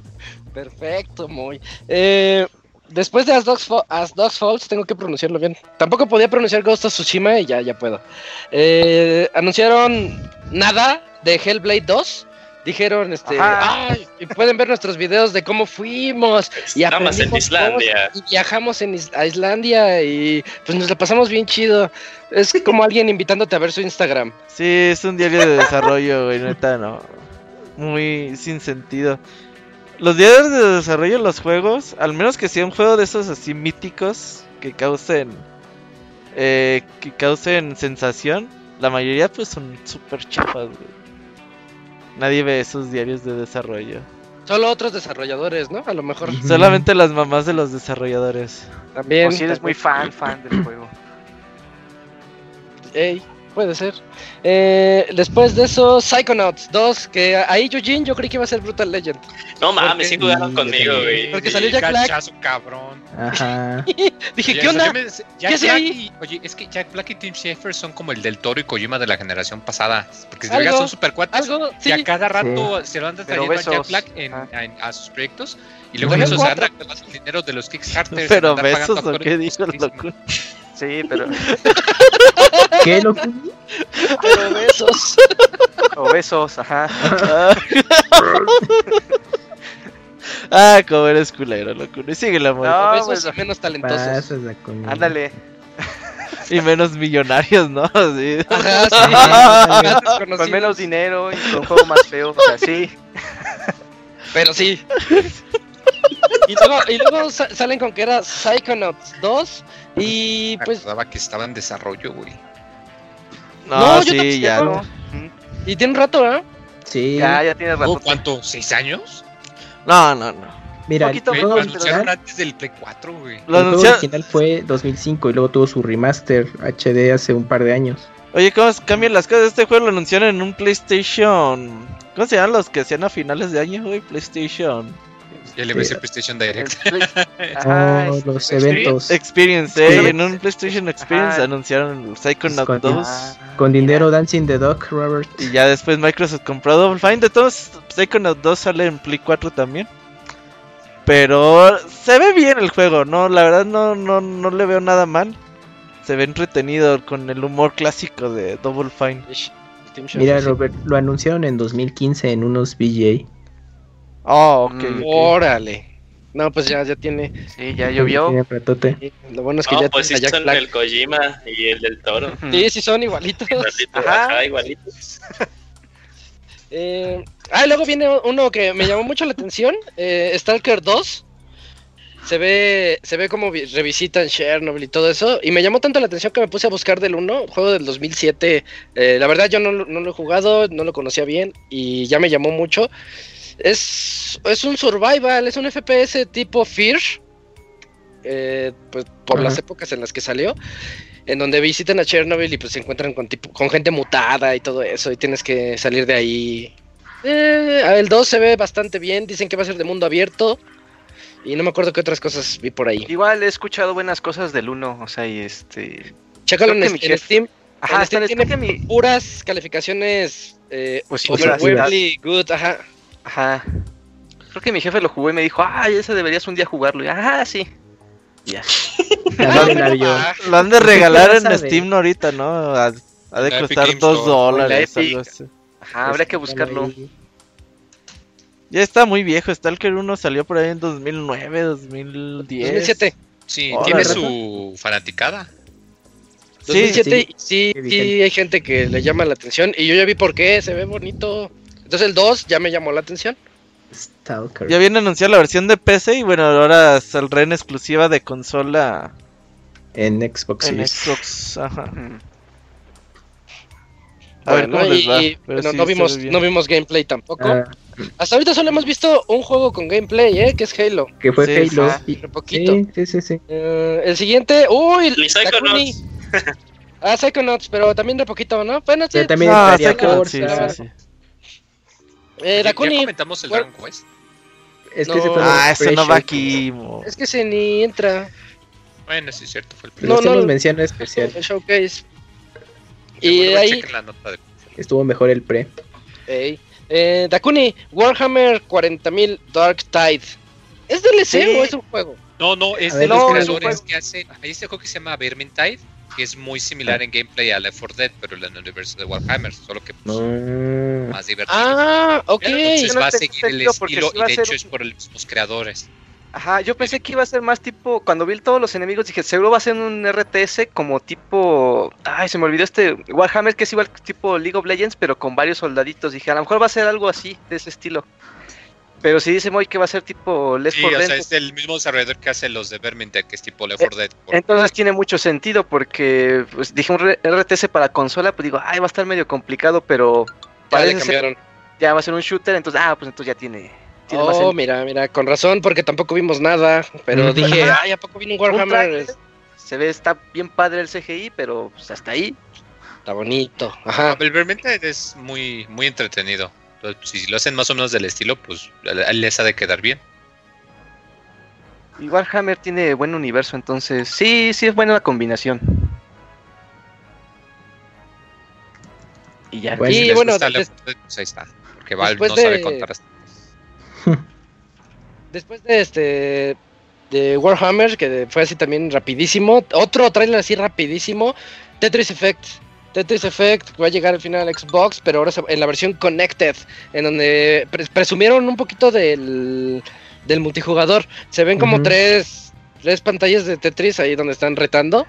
Perfecto, muy. Eh, después de As Dogs, As Dogs Falls, tengo que pronunciarlo bien. Tampoco podía pronunciar Ghost of Tsushima y ya, ya puedo. Eh, anunciaron nada de Hellblade 2. Dijeron, este, ay, pueden ver nuestros videos de cómo fuimos y en Islandia. Y viajamos en a Islandia y pues nos la pasamos bien chido. Es como alguien invitándote a ver su Instagram. Sí, es un diario de desarrollo, güey, neta, no. Muy sin sentido. Los diarios de desarrollo de los juegos, al menos que sea un juego de esos así míticos que causen eh, que causen sensación, la mayoría pues son súper chafas, Nadie ve esos diarios de desarrollo. Solo otros desarrolladores, ¿no? A lo mejor. Solamente las mamás de los desarrolladores. También. O si eres muy fan, fan del juego. Ey. Puede ser. Eh, después de eso, Psychonauts 2, que ahí Eugene yo creí que iba a ser Brutal Legend. No mames, sí jugaron conmigo, güey. Porque salió Jack Black. cabrón. Ajá. Dije, ¿qué onda? ¿Qué hace ahí? oye, es que Jack Black y Tim Schafer son como el del Toro y Kojima de la generación pasada. Porque si son super cuates. Y a cada rato se lo andan trayendo a Jack Black en, a sus proyectos. Y luego eso se anda con el dinero de los Kickstarters. Pero besos o qué dijo el loco. Sí, pero. ¿Qué, loco? Pero besos. O besos, ajá. ah, como eres culero, loco. Y sigue la No, besos pues, menos talentosos. Ándale. Y menos millonarios, ¿no? Sí. Ajá, sí. con menos dinero y con un juego más feo. O sea, sí. Pero sí. Y luego, y luego salen con que era Psychonauts 2 y Me pues... acordaba que estaba en desarrollo, güey. No, sí, ya. Y tiene un rato, ¿eh? Sí. Ya, ya tiene rato. ¿Cuánto? ¿Seis años? No, no, no. Mira, Poquito lo anunciaron antes del Play 4, güey. Lo el original fue 2005 y luego tuvo su remaster HD hace un par de años. Oye, ¿cómo cambian las cosas? Este juego lo anunciaron en un PlayStation. ¿Cómo se llaman los que hacían a finales de año, güey? PlayStation. El MC PlayStation Direct. oh, los eventos. Experience, eh, en un PlayStation Experience anunciaron Psychonaut 2. Con dinero Dancing the Dog, Robert. Y ya después Microsoft compró Double Fine. De todos, Psychonaut 2 sale en Play 4 también. Pero se ve bien el juego, ¿no? La verdad no, no, no le veo nada mal. Se ve entretenido con el humor clásico de Double Fine. Mira, Robert, lo anunciaron en 2015 en unos VJ. Oh, ok. Mm, Órale. No, pues ya, ya tiene. Sí, ya llovió. lo bueno es que no, ya pues sí son el Kojima y el del Toro. Sí, sí son igualitos. Ajá. igualitos. eh, ah, luego viene uno que me llamó mucho la atención, eh, Stalker 2. Se ve, se ve como revisitan Chernobyl y todo eso. Y me llamó tanto la atención que me puse a buscar del 1, juego del 2007. Eh, la verdad yo no, no lo he jugado, no lo conocía bien y ya me llamó mucho. Es, es un survival, es un FPS tipo Fear. Eh, pues por las épocas en las que salió. En donde visitan a Chernobyl y pues se encuentran con, tipo, con gente mutada y todo eso. Y tienes que salir de ahí. Eh, el 2 se ve bastante bien. Dicen que va a ser de mundo abierto. Y no me acuerdo qué otras cosas vi por ahí. Igual he escuchado buenas cosas del 1. O sea, y este. Chécalo en, Steam. Ajá, en Steam tiene puras calificaciones. Eh, pues, good, ajá. Ajá. Creo que mi jefe lo jugó y me dijo, ay, ese deberías un día jugarlo. Y, ajá, sí. Ya. Lo han de regalar en Steam ahorita, ¿no? Ha, de costar 2 dólares. Ajá, habría que buscarlo. Ya está muy viejo. Stalker 1 salió por ahí en 2009, 2010. 2007. Sí, tiene su fanaticada. Sí, sí, sí, sí, hay gente que le llama la atención. Y yo ya vi por qué, se ve bonito. Entonces el 2 ya me llamó la atención. Stalker. Ya viene anunciada la versión de PC y bueno, ahora saldrá en exclusiva de consola. En Xbox. En Xbox, ajá. A ver cómo les va. Pero no, vimos, no vimos gameplay tampoco. Ah. Hasta ahorita solo hemos visto un juego con gameplay, ¿eh? Que es Halo. Que fue Halo. Ah, poquito. Sí, sí, sí. Uh, el siguiente. ¡Uy! Psychonauts. ah, Psychonauts, pero también de poquito, ¿no? Bueno, sí. también no, Psychonauts, sí, sí, sí. Eh, ¿Ya, comentamos el Dragon Quest? Es que no. ah, ese no va aquí. Es que se ni entra. Bueno, sí es cierto, fue el primero. No, no, mención especial. El showcase. Y ahí estuvo mejor el pre. Eh, Dakuni, Warhammer 40.000 Dark Tide. ¿Es DLC o es un juego? No, no, es de los creadores que hacen. Hay este juego que se llama Vermintide, que es muy similar en gameplay a Left 4 Dead, pero en el universo de Warhammer, solo que pues, más divertido. Ah, ok. Entonces va a seguir el estilo y de hecho es por los mismos creadores. Ajá, yo pensé que iba a ser más tipo, cuando vi todos los enemigos dije, seguro va a ser un RTS como tipo, ay, se me olvidó este Warhammer que es igual tipo League of Legends, pero con varios soldaditos. Dije, a lo mejor va a ser algo así, de ese estilo. Pero si dice muy que va a ser tipo Left 4 Dead. O sea, es el mismo desarrollador que hace los de Vermintide, que es tipo Left 4 Dead. Entonces tiene mucho sentido porque pues, dije un RTS para consola, pues digo, ay, va a estar medio complicado, pero ya, ya va a ser un shooter, entonces, ah, pues entonces ya tiene Oh, mira, mira, con razón, porque tampoco vimos nada. Pero dije, ay, ¿a poco vino un Warhammer? Se ve, está bien padre el CGI, pero pues, hasta ahí. Está bonito. Ajá. El Vermintide es muy, muy entretenido. Si lo hacen más o menos del estilo, pues les ha de quedar bien. Y Warhammer tiene buen universo, entonces sí, sí es buena la combinación. Y ya. y bueno, pues ahí está. Porque Valve no sabe contar hasta Después de este de Warhammer, que fue así también rapidísimo, otro trailer así rapidísimo, Tetris Effect. Tetris Effect va a llegar al final a Xbox, pero ahora en la versión Connected, en donde presumieron un poquito del, del multijugador. Se ven como tres, tres pantallas de Tetris ahí donde están retando.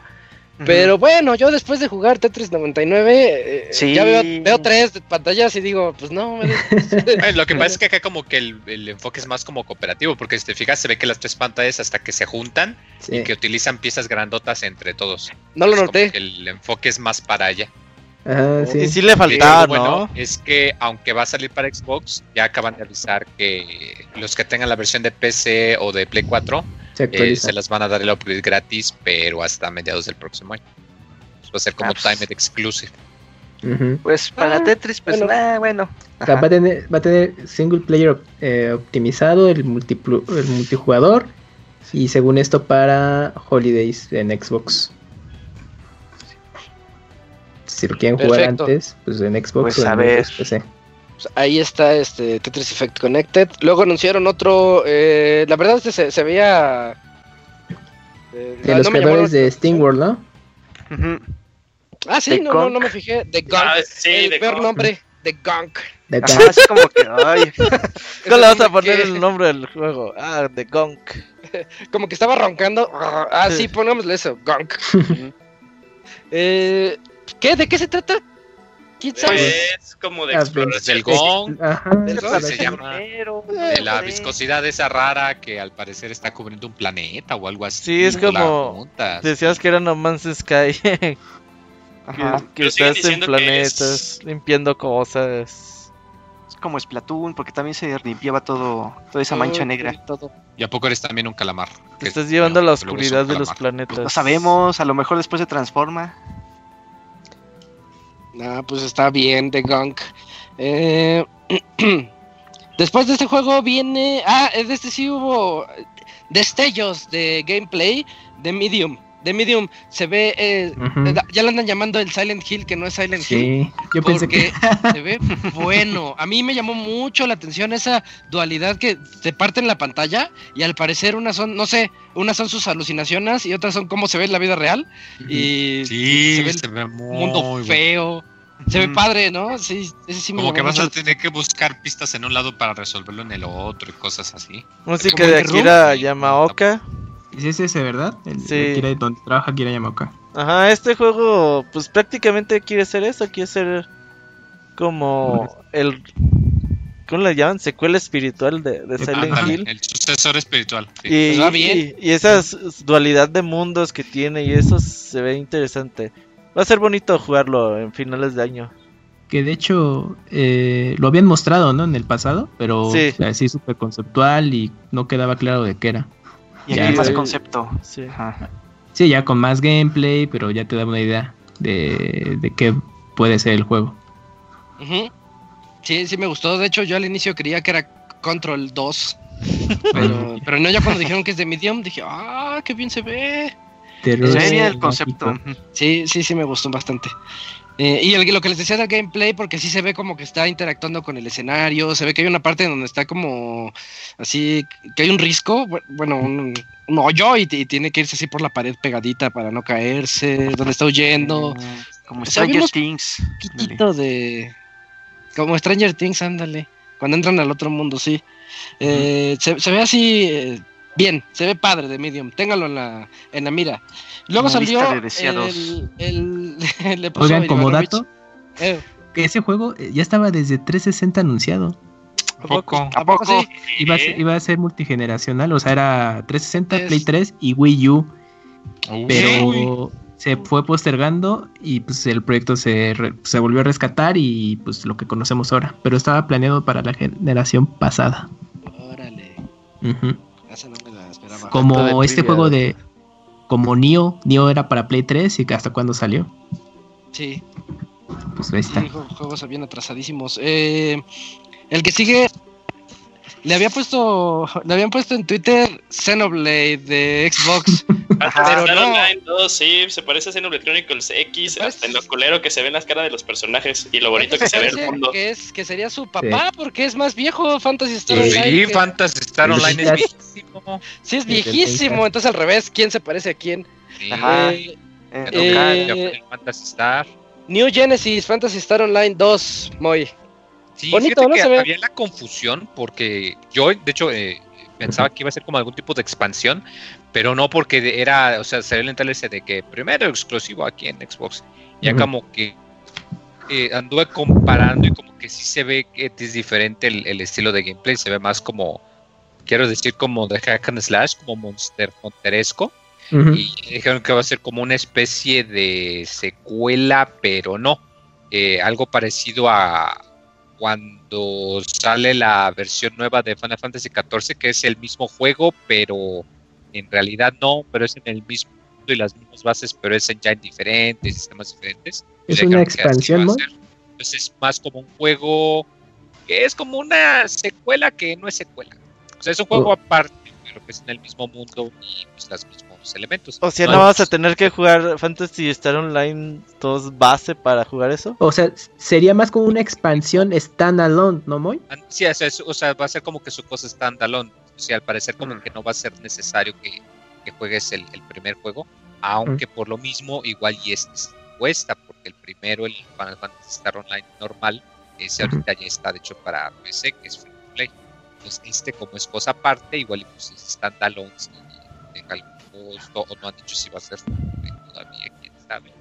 Pero bueno, yo después de jugar Tetris 99, eh, ya veo, tres pantallas y digo, pues no. lo que pasa es que acá como que el, enfoque es más como cooperativo, porque si te fijas se ve que las tres pantallas hasta que se juntan y que utilizan piezas grandotas entre todos. No lo noté. El enfoque es más para allá. sí. Y sí le faltaba, ¿no? es que aunque va a salir para Xbox, ya acaban de avisar que los que tengan la versión de PC o de Play 4 se, eh, las van a dar el upgrade gratis, pero hasta mediados del próximo año. va a ser como ah, pues. Timed Exclusive. Pues para ah, Tetris, pues bueno. va, a tener, va a tener single player eh, optimizado, el, el multijugador. Y según esto, para Holidays en Xbox. Si lo quieren jugar antes, pues en Xbox pues o en PC. Pues, ahí está este Tetris Effect Connected. Luego anunciaron otro. Eh, la verdad es que se, veía. Eh, de los creadores de Steamworld, ¿no? Ah, sí, no, no, no, me fijé. The Gunk. Ah, sí, el peor nombre. The Gunk. The Gunk. Así como que. Ay. ¿Cómo le vas a poner el nombre del juego? Ah, The Gunk. como que estaba roncando. Ah, sí, pongámosle eso. Gunk. eh, ¿Qué? ¿De qué se trata? Pues como de exploración. Del gong, se llama, de la viscosidad esa rara que al parecer está cubriendo un planeta o algo así. Sí, es como decías que era No Man's Sky. Ajá. Que, estás en planetas, limpiando cosas. Es como Splatoon, porque también se limpiaba todo, toda esa mancha negra. Todo. Y a poco eres también un calamar. Que estás llevando a la oscuridad de los planetas. no sabemos, a lo mejor después se transforma. Ah, pues está bien, The Gunk. Eh, después de este juego viene. Ah, de este sí hubo destellos de gameplay de Medium. De Medium se ve, eh, ya lo andan llamando el Silent Hill, que no es Silent Hill. yo pensé que se ve bueno. A mí me llamó mucho la atención esa dualidad que se parte en la pantalla y al parecer unas son, no sé, unas son sus alucinaciones y otras son cómo se ve en la vida real. Y se ve, muy mundo feo. Se ve padre, ¿no? Sí, ese sí me Como que vas a tener que buscar pistas en un lado para resolverlo en el otro y cosas así. Música de Akira Yamaoka. Es ese, ¿verdad? El, sí. donde trabaja Akira Yamaoka. Ajá, este juego, pues prácticamente quiere ser eso, quiere ser como el. ¿Cómo le llaman? Secuela espiritual de, de Silent Hill. El sucesor espiritual. Y, pues bien. y, esa dualidad de mundos que tiene, y eso se ve interesante. Va a ser bonito jugarlo en finales de año. Que de hecho eh, lo habían mostrado, ¿no? En el pasado, pero así súper conceptual y no quedaba claro de qué era. Y ya, más concepto. Sí. sí, ya con más gameplay, pero ya te da una idea de, de qué puede ser el juego. Sí, sí me gustó. De hecho, yo al inicio creía que era Control 2. pero, pero no, ya cuando dijeron que es de Medium, dije, ah, qué bien se ve. Se ve bien el concepto. Sí, sí, sí, me gustó bastante. Eh, y lo que les decía del gameplay, porque sí se ve como que está interactuando con el escenario, se ve que hay una parte donde está como así, que hay un risco, bueno, un, hoyo y, tiene que irse así por la pared pegadita para no caerse, donde está huyendo. Ah, como Stranger Things. de... Como Stranger Things, ándale. Cuando entran al otro mundo, sí. Eh, se, ve así eh, bien, se ve padre de Medium. Téngalo en la, en la mira. Luego salió el, el, el Oigan, como dato, eh. que ese juego eh, ya estaba desde 360 anunciado. ¿A poco? ¿A poco sí? Iba a, ser, iba a ser multigeneracional, o sea, era 360, Play 3 y Wii U. pero se fue postergando y pues el proyecto se, se volvió a rescatar y pues lo que conocemos ahora. Pero estaba planeado para la generación pasada. Órale. Como este juego de como Nio, Nio era para Play 3 y hasta cuando salió. Sí. Pues ahí está. juegos bien atrasadísimos. Eh, el que sigue le había puesto, le habían puesto en Twitter Xenoblade de Xbox. pero no. Online 2, sí, se parece a Xenoblade Chronicles X, hasta en lo culero que se ven las caras de los personajes y lo bonito que se ve el mundo. Que, es, que sería su papá, porque es más viejo Fantasy Star Online. Sí, Fantasy Star Online es viejísimo. Sí, es viejísimo, entonces al revés, ¿quién se parece a quién? Ajá. Eh, eh, Fantasy Star. New Genesis, Fantasy Star Online 2, muy. Sí, Bonito, ¿no? que había la confusión porque yo, de hecho, eh, pensaba que iba a ser como algún tipo de expansión, pero no porque era, o sea, se le ese de que primero exclusivo aquí en Xbox. Ya como que eh, anduve comparando y como que sí se ve que es diferente el, estilo de gameplay, se ve más como, quiero decir, como de hack and slash, como monster monteresco. Y dijeron que va a ser como una especie de secuela, pero no. Eh, algo parecido a, cuando sale la versión nueva de Final Fantasy XIV, que es el mismo juego, pero en realidad no, pero es en el mismo mundo y las mismas bases, pero es en ya en diferentes sistemas diferentes. Es una expansión, ¿no? Entonces es más como un juego que es como una secuela que no es secuela. O sea, es un juego oh. aparte, pero que es en el mismo mundo y pues las mismas elementos. O sea, no vas a tener que jugar Fantasy Star Online 2 base para jugar eso. O sea, sería más como una expansión standalone, ¿no, Moy? Sí, o sea, va a ser como que su cosa standalone. O sea, al parecer como que no va a ser necesario que, juegues el, primer juego, aunque por lo mismo igual y es cuesta, porque el primero, el Final Fantasy Star Online normal, ese ahorita ya está de hecho para PC, que es free to play. Entonces, este como es cosa aparte, igual y pues es standalone y tenga o, no han dicho si va a ser todavía, quién sabe.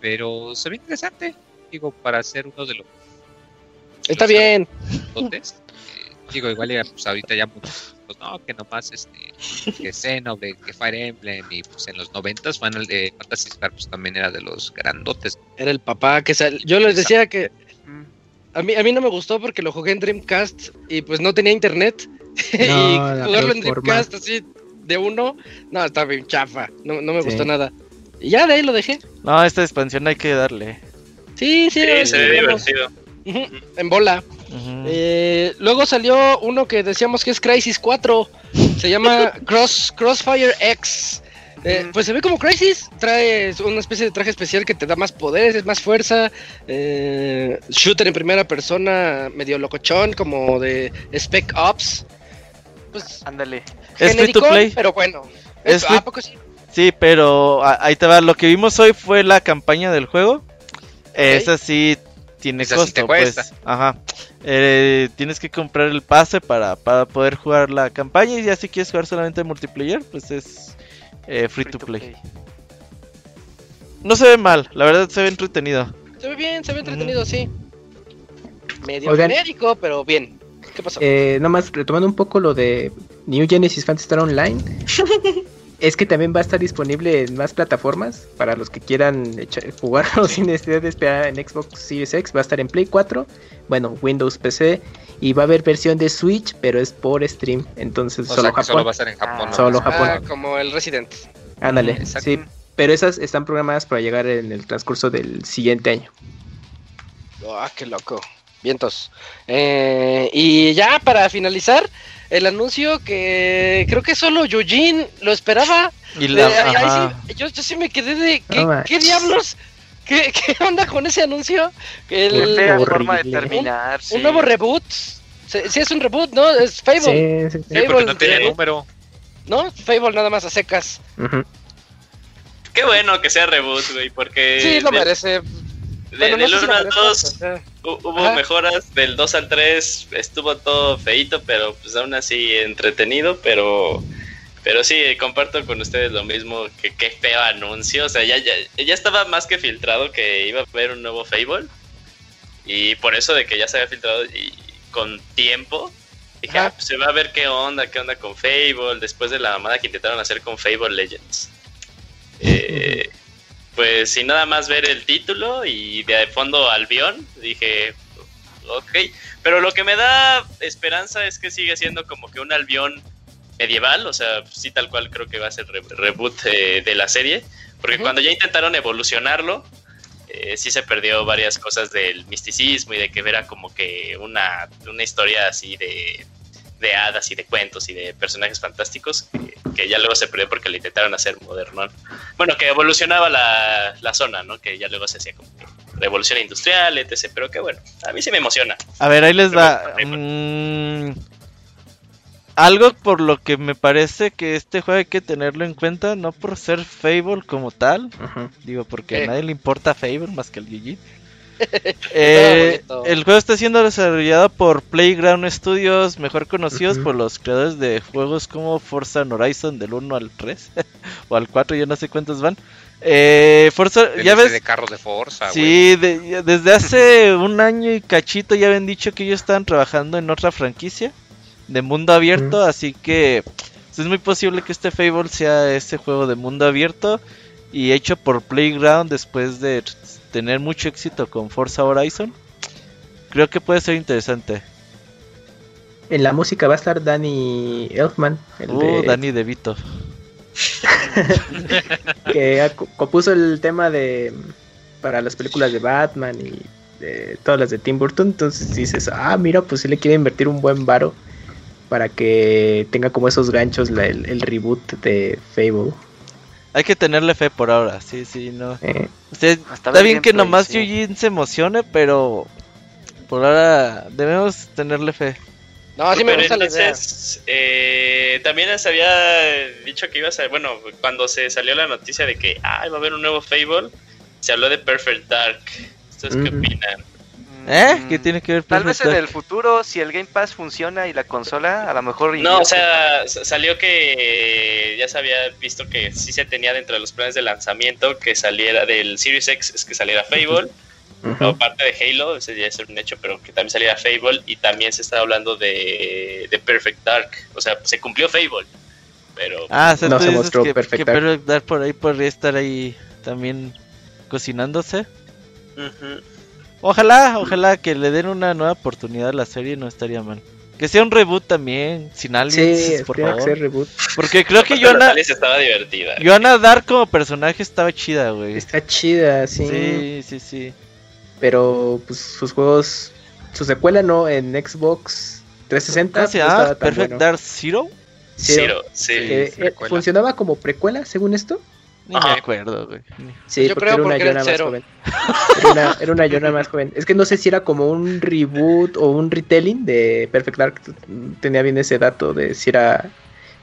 Pero se ve interesante, digo, para ser uno de los. Está bien. Eh, digo, igual ya, pues ahorita ya muchos, pues no, que nomás este, que Xenoblade, que Fire Emblem, y pues en los noventas Final de Fantasy Star pues también era de los grandotes. Era el papá que sal... yo les decía que a mí, a mí no me gustó porque lo jugué en Dreamcast y pues no tenía internet. y jugarlo en Dreamcast así de uno, no, estaba bien chafa, no, no me gustó nada. Y ya de ahí lo dejé. No, esta expansión hay que darle. Sí, sí, se ve divertido. en bola. Eh, luego salió uno que decíamos que es Crisis 4. Se llama Cross, Crossfire X. Eh, pues se ve como Crisis. Trae una especie de traje especial que te da más poderes, es más fuerza. Eh, shooter en primera persona, medio locochón, como de Spec Ops. Pues ándale. Es free to play. Pero bueno. Es ¿A poco sí? Sí, pero ahí te va. Lo que vimos hoy fue la campaña del juego. Esa sí tiene costo, pues. Ajá. Eh, tienes que comprar el pase para, para poder jugar la campaña. Y ya si quieres jugar solamente multiplayer, pues es eh, free, to, play. No se ve mal, la verdad se ve entretenido. Se ve bien, se ve entretenido, sí. Medio genérico, pero bien. ¿Qué pasó? Eh, nomás retomando un poco lo de New Genesis Fantasy Star Online. es que también va a estar disponible en más plataformas para los que quieran jugarlo sin necesidad de esperar en Xbox Series X. Va a estar en Play 4, bueno, Windows PC y va a haber versión de Switch, pero es por stream, entonces solo Japón. Solo va a estar en Japón. Ah, solo Japón. Ah, como el Resident. Ándale, sí. Pero esas están programadas para llegar en el transcurso del siguiente año. Ah, qué loco. Vientos. Eh, y ya para finalizar, el anuncio que creo que solo Yujin lo esperaba. Y la, yo, yo, sí me quedé de ¿qué, diablos? ¿Qué, ¿Qué, onda con ese anuncio? El, forma de terminar. Un, nuevo reboot. Sí, es un reboot, ¿no? Es Fable. Sí, sí, porque no tiene número. ¿No? Fable nada más a secas. Qué bueno que sea reboot, güey, porque... Sí, lo merece. del 1 al 2 hubo mejoras, del 2 al 3 estuvo todo feito, pero pues aún así entretenido, pero pero sí, comparto con ustedes lo mismo, que qué feo anuncio, o sea, ya, ya, ya estaba más que filtrado que iba a haber un nuevo Fable, y por eso de que ya se había filtrado y con tiempo, dije, ah, pues se va a ver qué onda, qué onda con Fable, después de la mamada que intentaron hacer con Fable Legends. Eh, pues sin nada más ver el título y de fondo Albion, dije, ok, pero lo que me da esperanza es que sigue siendo como que un Albion medieval, o sea, sí tal cual creo que va a ser reboot de la serie, porque cuando ya intentaron evolucionarlo, eh, sí se perdió varias cosas del misticismo y de que era como que una, una historia así de de hadas y de cuentos y de personajes fantásticos que, ya luego se perdió porque le intentaron hacer moderno. Bueno, que evolucionaba la, la, zona, ¿no? Que ya luego se hacía como que revolución industrial, etc. Pero que bueno, a mí sí me emociona. A ver, ahí les da... Mm, algo por lo que me parece que este juego hay que tenerlo en cuenta, no por ser Fable como tal, digo, porque a eh. nadie le importa Fable más que el GG. Eh, el juego está siendo desarrollado por Playground Studios, mejor conocidos por los creadores de juegos como Forza Horizon del 1 al 3 o al 4, ya no sé cuántos van. Eh, Forza, ya ves. De carros de Forza. Sí, desde hace un año y cachito ya habían dicho que ellos estaban trabajando en otra franquicia de mundo abierto, así que pues, es muy posible que este Fable sea ese juego de mundo abierto y hecho por Playground después de tener mucho éxito con Forza Horizon, creo que puede ser interesante. En la música va a estar Danny Elfman. El uh, de... Danny DeVito. que compuso el tema de para las películas de Batman y de todas las de Tim Burton. Entonces dices, ah, mira, pues si le quiere invertir un buen varo para que tenga como esos ganchos el, el, reboot de Fable. Hay que tenerle fe por ahora, sí, sí, no. Eh, está bien que nomás sí. se emocione, pero por ahora debemos tenerle fe. No, sí me gusta eh, también se había dicho que iba a ser, bueno, cuando se salió la noticia de que ah, va a haber un nuevo Fable, se habló de Perfect Dark. ¿Ustedes qué opinan? ¿Eh? ¿Qué tiene que ver? Tal vez en el futuro, si el Game Pass funciona y la consola, a lo mejor... No, o sea, salió que ya se había visto que sí se tenía dentro de los planes de lanzamiento que saliera del Series X, es que saliera Fable, o parte de Halo, ese ya es un hecho, pero que también saliera Fable, y también se está hablando de, de Perfect Dark, o sea, se cumplió Fable, pero... Ah, no se mostró que, Perfect, Dark. por ahí podría estar ahí también cocinándose. Ojalá, ojalá que le den una nueva oportunidad a la serie, no estaría mal. Que sea un reboot también, sin aliens, sí, por favor. Que reboot. Porque creo que Joanna. estaba divertida. Joanna Dark como personaje estaba chida, güey. Está chida, sí. Sí, sí, sí. Pero, pues, sus juegos. Su secuela no, en Xbox 360. ¿Cómo se llama? Perfect Dark Zero. Zero, sí. Eh, ¿Funcionaba como precuela, según esto? Ni me acuerdo, güey. Sí, Yo creo era una Yona más joven. Era una, era una Yona más joven. Es que no sé si era como un reboot o un retelling de Perfect Dark. Tenía bien ese dato de si era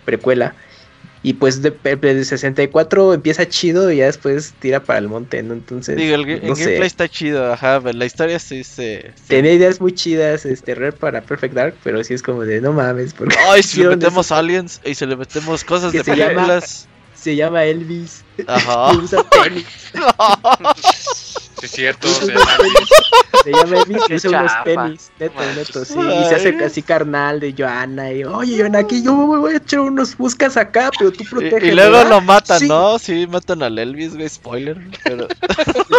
precuela. Y pues de, de 64 empieza chido y ya después tira para el monte, ¿no? Entonces. Digo, el, gameplay está chido, ajá, pero la historia sí se. Tiene ideas muy chidas, este, Rare para Perfect Dark, pero sí es como de no mames. Porque Ay, si le metemos aliens y si le metemos cosas de películas. Se llama Elvis. Ajá. Sí, es cierto. Se llama Elvis, se usa unos tenis, neto, neto, sí. Y se hace casi carnal de Joana. Y oye, Joana, aquí yo voy a echar unos buscas acá, pero tú proteges. Y, y luego lo matan, ¿no? Sí, matan al Elvis, güey, spoiler. Pero...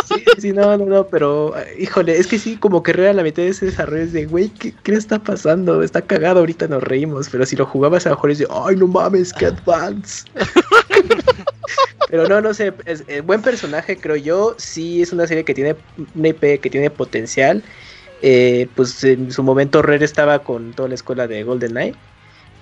Sí, sí, no, no, no, pero híjole, es que sí, como que rea la mitad de ese desarrollo es de, güey, ¿qué, ¿qué está pasando? Está cagado, ahorita nos reímos, pero si lo jugabas a lo mejor es de, ay, no mames, qué advance. Pero no, no sé, es, eh, buen personaje creo yo, sí es una serie que tiene una IP que tiene potencial. Eh, pues en su momento Rare estaba con toda la escuela de Golden Knight,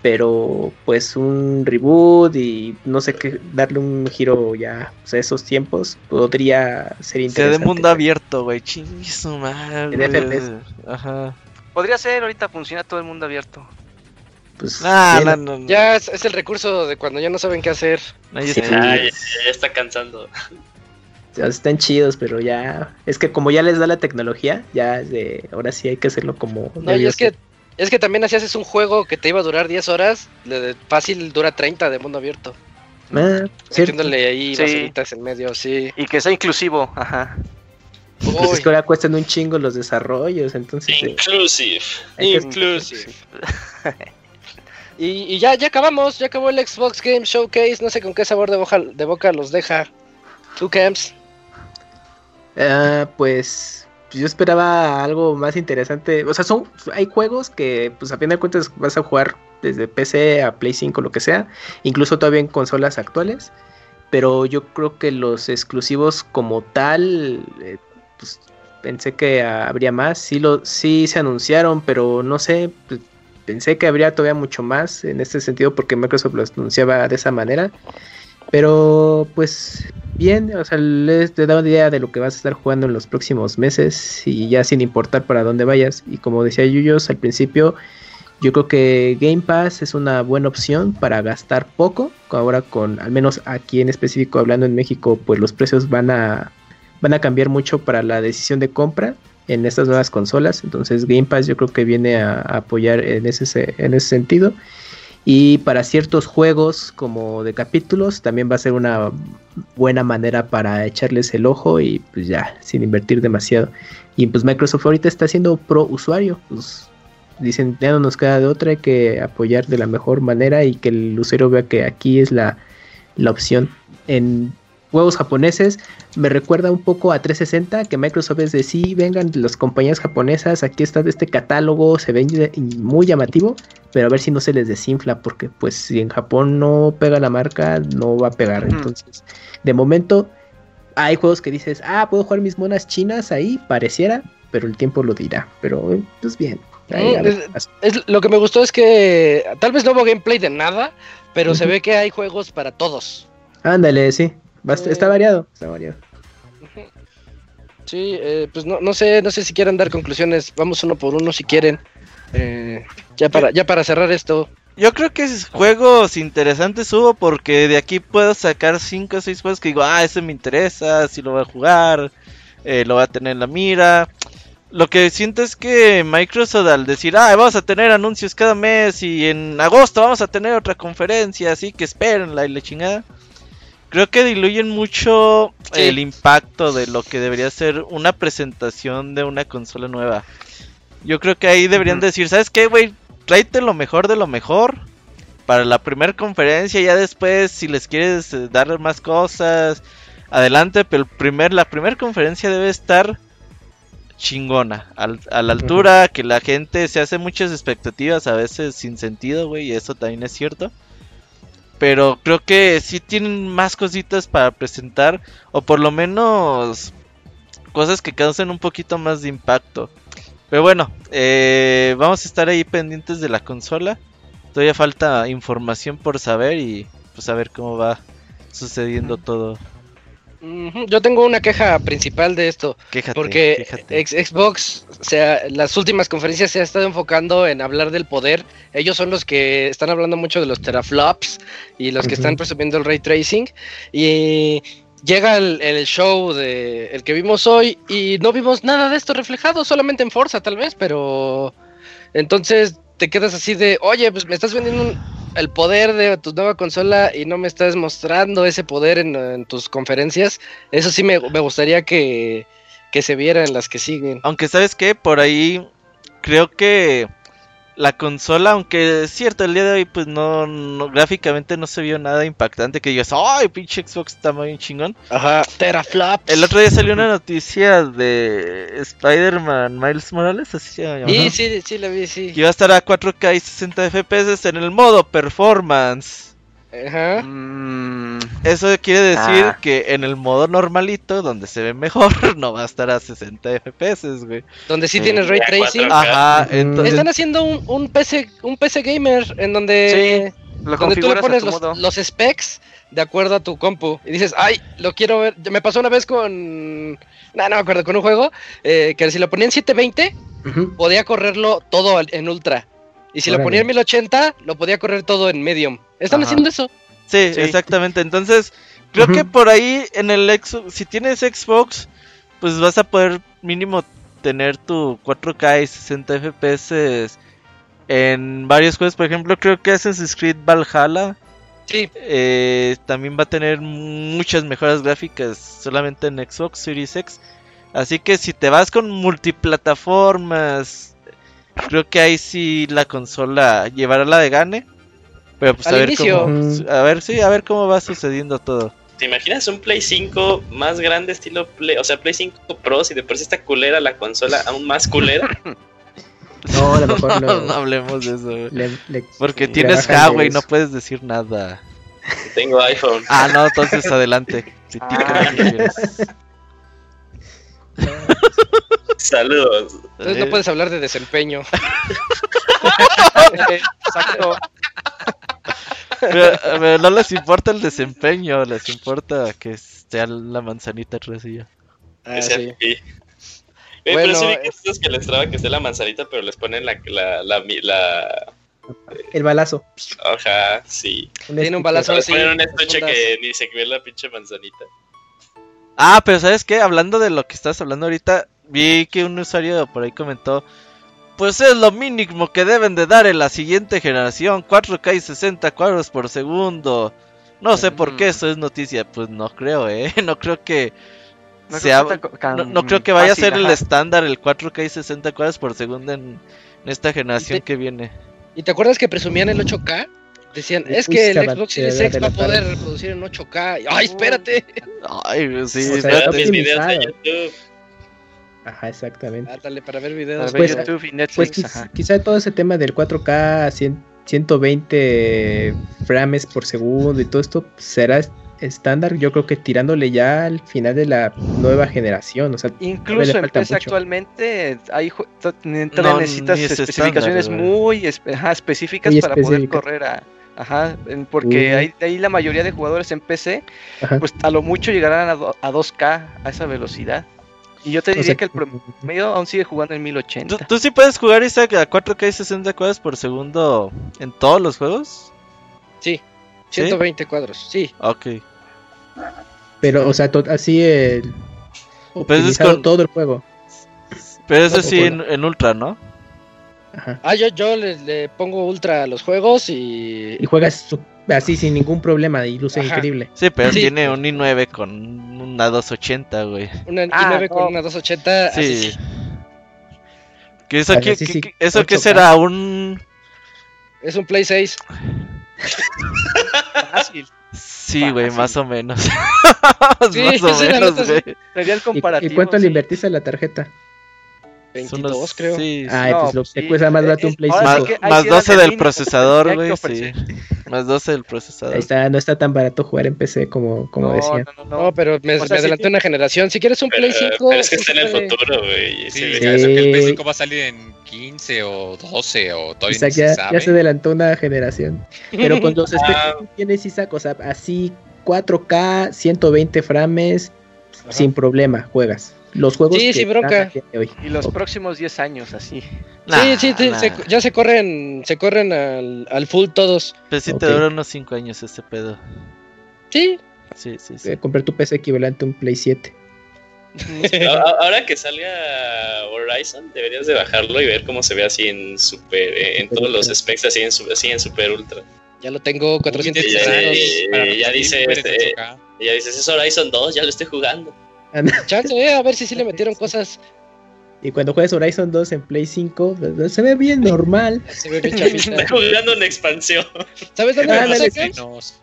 pero pues un reboot y no sé qué, darle un giro ya pues, a esos tiempos podría ser interesante. Se de mundo abierto, güey, chinguizo madre. Ajá. Podría ser, ahorita funciona todo el mundo abierto. Pues, ah, no, no, Ya es, el recurso de cuando ya no saben qué hacer. ya, ya, está cansando. están chidos, pero ya. Es que como ya les da la tecnología, ya de, ahora sí hay que hacerlo como. No, y es que, es que también así haces un juego que te iba a durar 10 horas, fácil dura 30 de mundo abierto. Ah, Metiéndole ahí sí. en medio, sí. Y que sea inclusivo, ajá. Pues es que ahora cuestan un chingo los desarrollos, entonces. Eh, inclusive. inclusive. Y, ya, ya acabamos, ya acabó el Xbox Game Showcase. No sé con qué sabor de boca, de boca los deja. ¿Tú, Camps? Ah, pues yo esperaba algo más interesante. O sea, son hay juegos que, pues a fin de cuentas, vas a jugar desde PC a Play 5, lo que sea. Incluso todavía en consolas actuales. Pero yo creo que los exclusivos como tal, eh, pues pensé que habría más. Sí, lo, sí se anunciaron, pero no sé. Pues, pensé que habría todavía mucho más en este sentido porque Microsoft lo anunciaba de esa manera. Pero pues bien, o sea, les da una idea de lo que vas a estar jugando en los próximos meses y ya sin importar para dónde vayas. Y como decía Yuyos al principio, yo creo que Game Pass es una buena opción para gastar poco. Ahora con, al menos aquí en específico hablando en México, pues los precios van a, van a cambiar mucho para la decisión de compra en estas nuevas consolas. Entonces Game Pass yo creo que viene a, apoyar en ese, en ese sentido. Y para ciertos juegos como de capítulos también va a ser una buena manera para echarles el ojo y pues ya, sin invertir demasiado. Y pues Microsoft ahorita está siendo pro usuario. Pues dicen, ya no nos queda de otra, hay que apoyar de la mejor manera y que el usuario vea que aquí es la, la opción. En juegos japoneses me recuerda un poco a 360 que Microsoft es de sí, vengan las compañías japonesas, aquí está este catálogo, se ve muy llamativo, pero a ver si no se les desinfla porque pues si en Japón no pega la marca, no va a pegar. Entonces, de momento hay juegos que dices, ah, puedo jugar mis monas chinas ahí, pareciera, pero el tiempo lo dirá. Pero pues bien. es, lo que me gustó es que tal vez no hubo gameplay de nada, pero se ve que hay juegos para todos. Ándale, sí está variado, está variado. Sí, eh, pues no, no sé, no sé si quieren dar conclusiones. Vamos uno por uno si quieren. Eh, ya para, ya para cerrar esto. Yo creo que juegos interesantes hubo porque de aquí puedo sacar 5 o 6 juegos que digo, ah, ese me interesa, si lo voy a jugar, eh, lo voy a tener en la mira. Lo que siento es que Microsoft al decir, ah, vamos a tener anuncios cada mes y en agosto vamos a tener otra conferencia, así que espérenla y la chingada creo que diluyen mucho el impacto de lo que debería ser una presentación de una consola nueva. Yo creo que ahí deberían decir, ¿sabes qué, güey? Tráete lo mejor de lo mejor para la primera conferencia. Ya después, si les quieres eh, dar más cosas, adelante. Pero el primer, la primera conferencia debe estar chingona, a la altura, que la gente se hace muchas expectativas, a veces sin sentido, güey, y eso también es cierto. Pero creo que sí tienen más cositas para presentar. O por lo menos cosas que causen un poquito más de impacto. Pero bueno, eh, vamos a estar ahí pendientes de la consola. todavía falta información por saber y pues a ver cómo va sucediendo todo. Yo tengo una queja principal de esto. porque Xbox, o sea, las últimas conferencias se ha estado enfocando en hablar del poder. Ellos son los que están hablando mucho de los teraflops y los que están presumiendo el ray tracing. Y llega el, show de el que vimos hoy y no vimos nada de esto reflejado, solamente en Forza tal vez, pero entonces te quedas así de, oye, pues me estás vendiendo un el poder de tu nueva consola y no me estás mostrando ese poder en, tus conferencias, eso sí me, gustaría que, que, se viera en las que siguen. Aunque sabes que por ahí creo que la consola, aunque es cierto, el día de hoy, pues no, gráficamente no se vio nada impactante que digas, ¡ay, pinche Xbox está muy chingón! Ajá, teraflops. El otro día salió una noticia de Spider-Man Miles Morales, así se llama. Sí, sí, sí, la vi, sí. Que iba a estar a 4K y 60 FPS en el modo performance. Ajá. Mm. Eso quiere decir ah. que en el modo normalito, donde se ve mejor, no va a estar a 60 FPS, güey. Donde sí, tienes ray tracing. Ajá, entonces... Están haciendo un, un, PC, un PC gamer en donde, donde tú le pones los, los, specs de acuerdo a tu compu. Y dices, ay, lo quiero ver. Me pasó una vez con. No, no me acuerdo, con un juego eh, que si lo ponía en 720, podía correrlo todo en ultra. Y si lo ponía en 1080, lo podía correr todo en medium. Están haciendo eso. Sí, exactamente. Entonces, creo que por ahí en el Xbox, si tienes Xbox, pues vas a poder mínimo tener tu 4K y 60 FPS en varios juegos. Por ejemplo, creo que Assassin's Creed Valhalla. Sí. Eh, también va a tener muchas mejoras gráficas solamente en Xbox Series X. Así que si te vas con multiplataformas, creo que ahí sí la consola llevará la de gane. Pero pues a ver cómo, a ver sí, a ver cómo va sucediendo todo. ¿Te imaginas un Play 5 más grande estilo Play, o sea, Play 5 Pro si de por sí está culera la consola aún más culera? no, a lo mejor no. no hablemos de eso. Porque tienes Huawei, no puedes decir nada. Tengo iPhone. Ah, no, entonces adelante. Ah. Saludos. Entonces no puedes hablar de desempeño. Exacto. Pero, no les importa el desempeño, les importa que sea la manzanita recilla. Ah, sí. pero sí vi que, es... que les traba que esté la manzanita, pero les ponen la, la, la, el balazo. Ajá, sí. Tiene un balazo así. Ponen un estuche que ni se ve la pinche manzanita. Ah, pero ¿sabes qué? Hablando de lo que estás hablando ahorita, vi que un usuario por ahí comentó pues es lo mínimo que deben de dar en la siguiente generación, 4K y 60 cuadros por segundo. No sé por qué eso es noticia, pues no creo, eh, no creo que no sea, no, creo que vaya a ser el estándar el 4K y 60 cuadros por segundo en, esta generación que viene. ¿Y te acuerdas que presumían el 8K? Decían, es que el Xbox Series X va a poder reproducir en 8K. Ay, espérate. Ay, sí, mis videos de YouTube. Ajá, exactamente. dale, para ver videos. Pues, YouTube y Netflix. Pues quizá todo ese tema del 4K 120 frames por segundo y todo esto será estándar, yo creo que tirándole ya al final de la nueva generación. O sea, Incluso en PC actualmente hay necesitas especificaciones muy específicas para poder correr a. Ajá, porque ahí, ahí, la mayoría de jugadores en PC, pues a lo mucho llegarán a, a 2K a esa velocidad. Y yo te diría que el promedio aún sigue jugando en 1080. ¿Tú, sí puedes jugar esa a 4K y 60 cuadros por segundo en todos los juegos? Sí, 120 cuadros, sí. Ok. Pero, o sea, así el. Pero es con... todo el juego. Pero eso sí en, ultra, ¿no? Ajá. Ah, yo, yo le, pongo ultra a los juegos y. Y juegas así sin ningún problema y luce increíble. Sí, pero tiene un i9 con una 280, güey. Una i9 con una 280. Sí. ¿Qué eso, qué, ¿Eso qué será? ¿Un...? Es un Play 6. Fácil. Sí, güey, más o menos. sí, más o menos, güey. Sería el comparativo. ¿Y, cuánto le invertiste a la tarjeta? 22, creo. Sí, Ay, pues lo, te cuesta más barato un Play 5. Más, más 12 del procesador, güey, sí. Más 12 el procesador. Ahí está, no está tan barato jugar en PC como, como no, decía. No, no, no, pero me, me adelanté una generación. Si quieres un Play 5. Pero es que está en el futuro, güey. Sí, sí. el Play 5 va a salir en 15 o 12 o todavía Isaac ya, se sabe. ya se adelantó una generación. Pero con los ah. tienes, Isaac, o sea, así 4K, 120 frames, Ajá. sin problema, juegas. Los juegos sí, que sin bronca. Hoy. Y los próximos 10 años, así. Nah, sí, sí, nah. se, ya se corren, se corren al, al full todos. Pues sí, okay. te dura unos 5 años este pedo. Sí. Sí, sí, sí. Eh, comprar tu PC equivalente a un Play 7. Ahora que salga Horizon, deberías de bajarlo y ver cómo se ve así en super, en todos los specs así en, así en super ultra. Ya lo tengo 400 Uy, ya, ya, ya, dices, eh, ya dices, es Horizon 2, ya lo estoy jugando. Chance, eh, a ver si sí le metieron cosas. Y cuando juegues Horizon 2 en Play 5, se ve bien normal. Se ve bien. Está jugando una expansión. ¿Sabes dónde ah, me sí,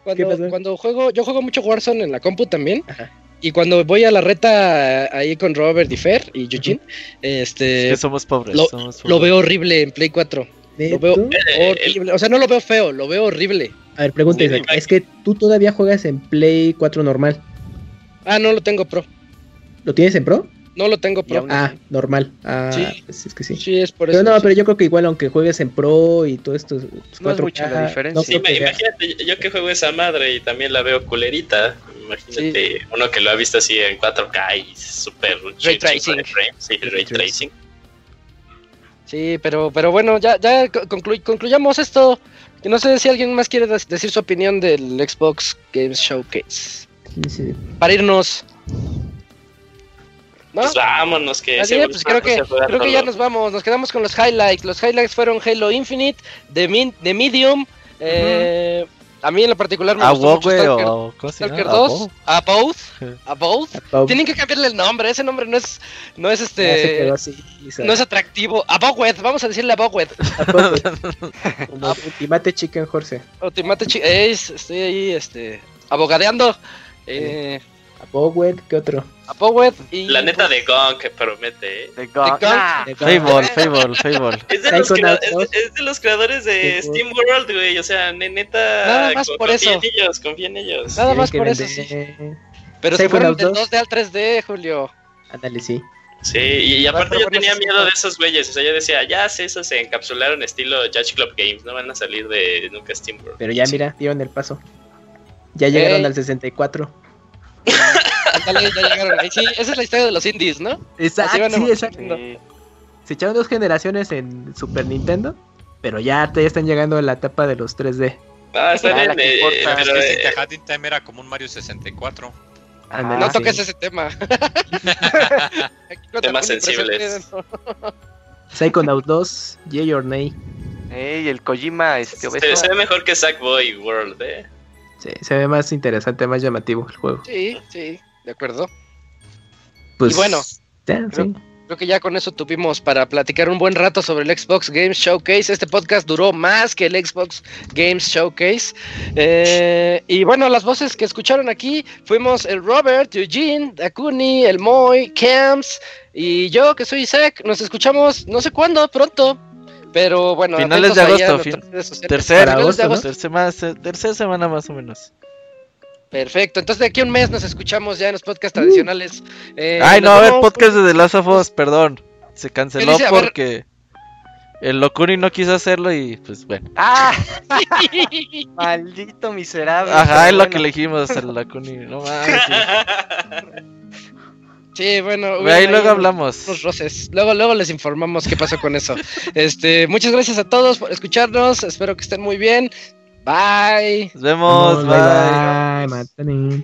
cuando, cuando juego, yo juego mucho Warzone en la compu también. Ajá. Y cuando voy a la reta ahí con Robert y Fer y Eugene, uh -huh. este. Es que somos pobres, lo, somos pobres. Lo veo horrible en Play 4. Lo veo horrible. O sea, no lo veo feo, lo veo horrible. A ver, pregunta, sí, es que tú todavía juegas en Play 4 normal. Ah, no lo tengo pro. ¿Lo tienes en pro? No lo tengo pro. Ah, normal. Ah, sí. Pues es que sí. Sí, es por eso. Pero no, pero yo creo que igual aunque juegues en pro y todo esto. Pues no es mucha la diferencia. No sí, imagínate, yo, yo que juego esa madre y también la veo culerita. Imagínate sí. uno que lo ha visto así en 4K y super ray tracing. Sí, ray tracing. Sí, pero, pero bueno, ya, ya conclu concluyamos esto. Que no sé si alguien más quiere decir su opinión del Xbox Games Showcase. Sí, sí. Para irnos. ¿No? Pues vámonos, que Así pues creo que, creo que ya nos vamos, nos quedamos con los highlights. Los highlights fueron Halo Infinite, The, Min The Medium, uh -huh. eh, a mí en lo particular me a gustó mucho Stalker, o, Stalker 2, a both, a both. Tienen que cambiarle el nombre, ese nombre no es no es este así, no es atractivo. A Bowed, vamos a decirle a Bowed. Ultimate Chicken Horse. Ultimate Chicken, estoy ahí este abogadeando. Eh, a Bowed, ¿qué otro? A Bowed y la neta de Gong que promete. ¿eh? De Gong. Ah. Fable, Fable, Fable. Es de, los es, es de los creadores de sí, Steam World, güey. O sea, neta. Nada más por confía eso. en ellos, confía en ellos. Nada más por eso. Sí. Pero se fueron del 2D al 3D, Julio. Ándale, sí. Sí, y, y aparte yo tenía miedo de esos güeyes, o sea, yo decía, ya sé, esos se encapsularon estilo Judge Club Games, no van a salir de nunca Steam World. Pero ya mira, dieron el paso. Ya llegaron al 64. Dale, ya llegaron ahí. Sí, esa es la historia de los indies, ¿no? Exacto, sí, exacto. Sí. Se echaron dos generaciones en Super Nintendo, pero ya, ya están llegando a la etapa de los 3D. Ah, están en, eh, pero, es que eh, Time era como un Mario 64. Ah, no toques sí. ese tema. Temas sensibles. Psychonaut 2, Yay or Nay. Ey, el Kojima este se, se, ve mejor que Sackboy World, eh. Sí, se ve más interesante, más llamativo el juego. Sí, sí, de acuerdo. Pues, y bueno, creo, sí. creo, que ya con eso tuvimos para platicar un buen rato sobre el Xbox Games Showcase. Este podcast duró más que el Xbox Games Showcase. Eh, y bueno, las voces que escucharon aquí fuimos el Robert, Eugene, Dakuni, el Moy, Camps y yo, que soy Isaac. Nos escuchamos no sé cuándo, pronto. Pero bueno, finales de agosto, fin, tercer, agosto. ¿no? Tercera, tercera semana más o menos. Perfecto, entonces de aquí a un mes nos escuchamos ya en los podcasts uh. tradicionales. Eh, Ay, no, a ver, podcast de The Last of Us, perdón. Se canceló dice, porque el Locuni no quiso hacerlo y pues bueno. ¡Ah! Maldito miserable. Ajá, es bueno. lo que elegimos, el Locuni. No mames. Sí, bueno, ahí luego hablamos. Unos roces. Luego, luego les informamos qué pasó con eso. este, muchas gracias a todos por escucharnos. Espero que estén muy bien. Bye. Nos vemos. Bye. bye. bye.